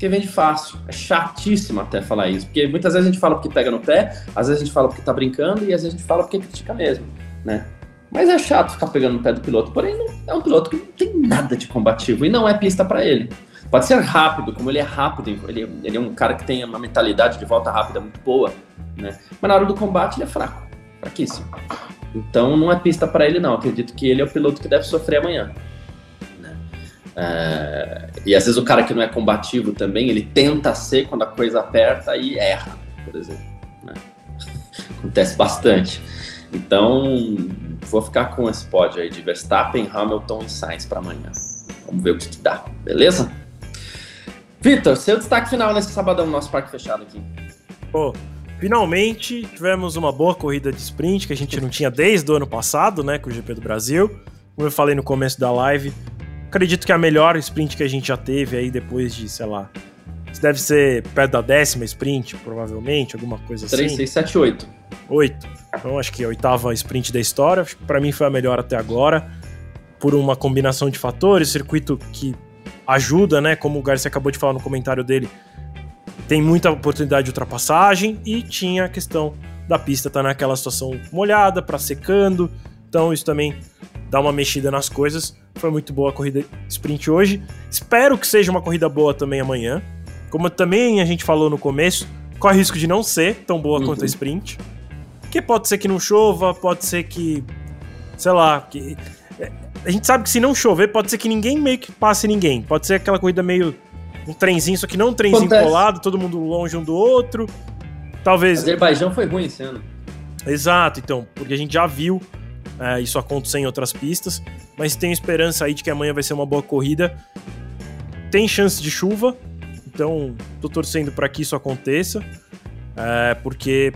porque vende fácil. É chatíssimo até falar isso, porque muitas vezes a gente fala porque pega no pé, às vezes a gente fala porque tá brincando e às vezes a gente fala porque critica mesmo, né? Mas é chato ficar pegando no pé do piloto, porém não, é um piloto que não tem nada de combativo e não é pista para ele. Pode ser rápido, como ele é rápido, ele, ele é um cara que tem uma mentalidade de volta rápida muito boa, né? Mas na hora do combate ele é fraco, fraquíssimo. Então não é pista para ele não. Acredito que ele é o piloto que deve sofrer amanhã. É, e às vezes o cara que não é combativo também, ele tenta ser quando a coisa aperta e erra, por exemplo. Né? Acontece bastante. Então, vou ficar com esse pódio aí de Verstappen, Hamilton e Sainz para amanhã. Vamos ver o que, que dá, beleza? Vitor, seu destaque final nesse sabadão, nosso parque fechado aqui. Pô, finalmente tivemos uma boa corrida de sprint que a gente não tinha desde o ano passado, né, com o GP do Brasil. Como eu falei no começo da live, acredito que é a melhor sprint que a gente já teve aí depois de, sei lá. Deve ser perto da décima sprint, provavelmente, alguma coisa 3, assim. 3, 6, 7, 8. 8. Então acho que a oitava sprint da história. Acho que pra mim foi a melhor até agora. Por uma combinação de fatores, circuito que ajuda, né? Como o Garcia acabou de falar no comentário dele, tem muita oportunidade de ultrapassagem e tinha a questão da pista estar tá naquela situação molhada para secando. Então isso também dá uma mexida nas coisas. Foi muito boa a corrida sprint hoje. Espero que seja uma corrida boa também amanhã. Como também a gente falou no começo, corre risco de não ser tão boa uhum. quanto a sprint. Que pode ser que não chova, pode ser que. Sei lá. Que, a gente sabe que se não chover, pode ser que ninguém meio que passe ninguém. Pode ser aquela corrida meio. Um trenzinho, só que não um trenzinho Acontece. colado, todo mundo longe um do outro. Talvez. Azerbaijão foi ruim esse ano. Exato, então, porque a gente já viu é, isso acontecer em outras pistas, mas tenho esperança aí de que amanhã vai ser uma boa corrida. Tem chance de chuva, então tô torcendo para que isso aconteça, é, porque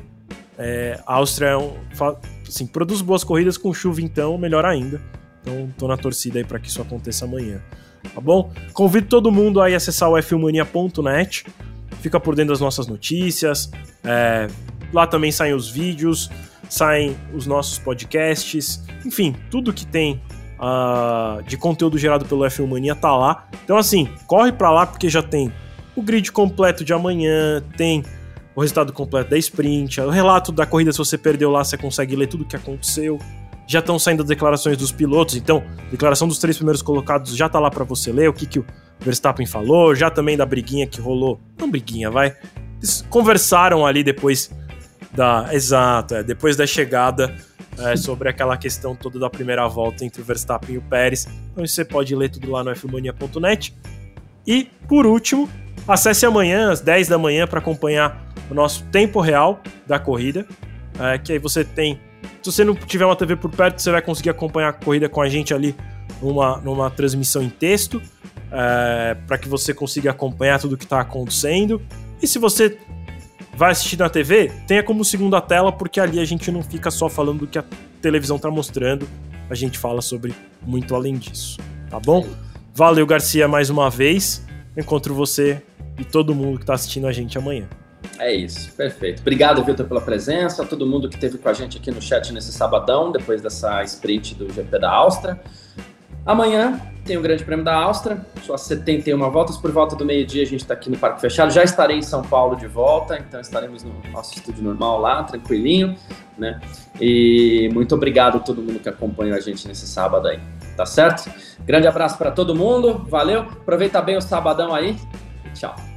é, a Áustria é um, assim, produz boas corridas com chuva, então melhor ainda. Então tô na torcida aí para que isso aconteça amanhã. Tá bom? Convido todo mundo aí a acessar o f1mania.net, fica por dentro das nossas notícias, é, lá também saem os vídeos, saem os nossos podcasts, enfim, tudo que tem uh, de conteúdo gerado pelo F1 Mania tá lá. Então, assim, corre para lá porque já tem o grid completo de amanhã, tem o resultado completo da sprint, o relato da corrida, se você perdeu lá, você consegue ler tudo o que aconteceu. Já estão saindo as declarações dos pilotos, então, declaração dos três primeiros colocados já tá lá para você ler, o que, que o Verstappen falou, já também da briguinha que rolou. Não briguinha, vai. Eles conversaram ali depois da. Exato, é, depois da chegada é, sobre aquela questão toda da primeira volta entre o Verstappen e o Pérez. Então você pode ler tudo lá no fmania.net. E, por último, acesse amanhã, às 10 da manhã, para acompanhar o nosso tempo real da corrida. É, que aí você tem. Se você não tiver uma TV por perto, você vai conseguir acompanhar a corrida com a gente ali numa, numa transmissão em texto. É, para que você consiga acompanhar tudo o que está acontecendo. E se você vai assistir na TV, tenha como segunda tela, porque ali a gente não fica só falando do que a televisão está mostrando, a gente fala sobre muito além disso, tá bom? Valeu, Garcia, mais uma vez. Encontro você e todo mundo que está assistindo a gente amanhã. É isso, perfeito. Obrigado, Vitor, pela presença, todo mundo que esteve com a gente aqui no chat nesse sabadão, depois dessa sprint do GP da Áustria. Amanhã tem o Grande Prêmio da Áustria, só 71 voltas, por volta do meio-dia a gente está aqui no Parque Fechado. Já estarei em São Paulo de volta, então estaremos no nosso estúdio normal lá, tranquilinho, né? E muito obrigado a todo mundo que acompanhou a gente nesse sábado aí, tá certo? Grande abraço para todo mundo, valeu, aproveita bem o sabadão aí, tchau.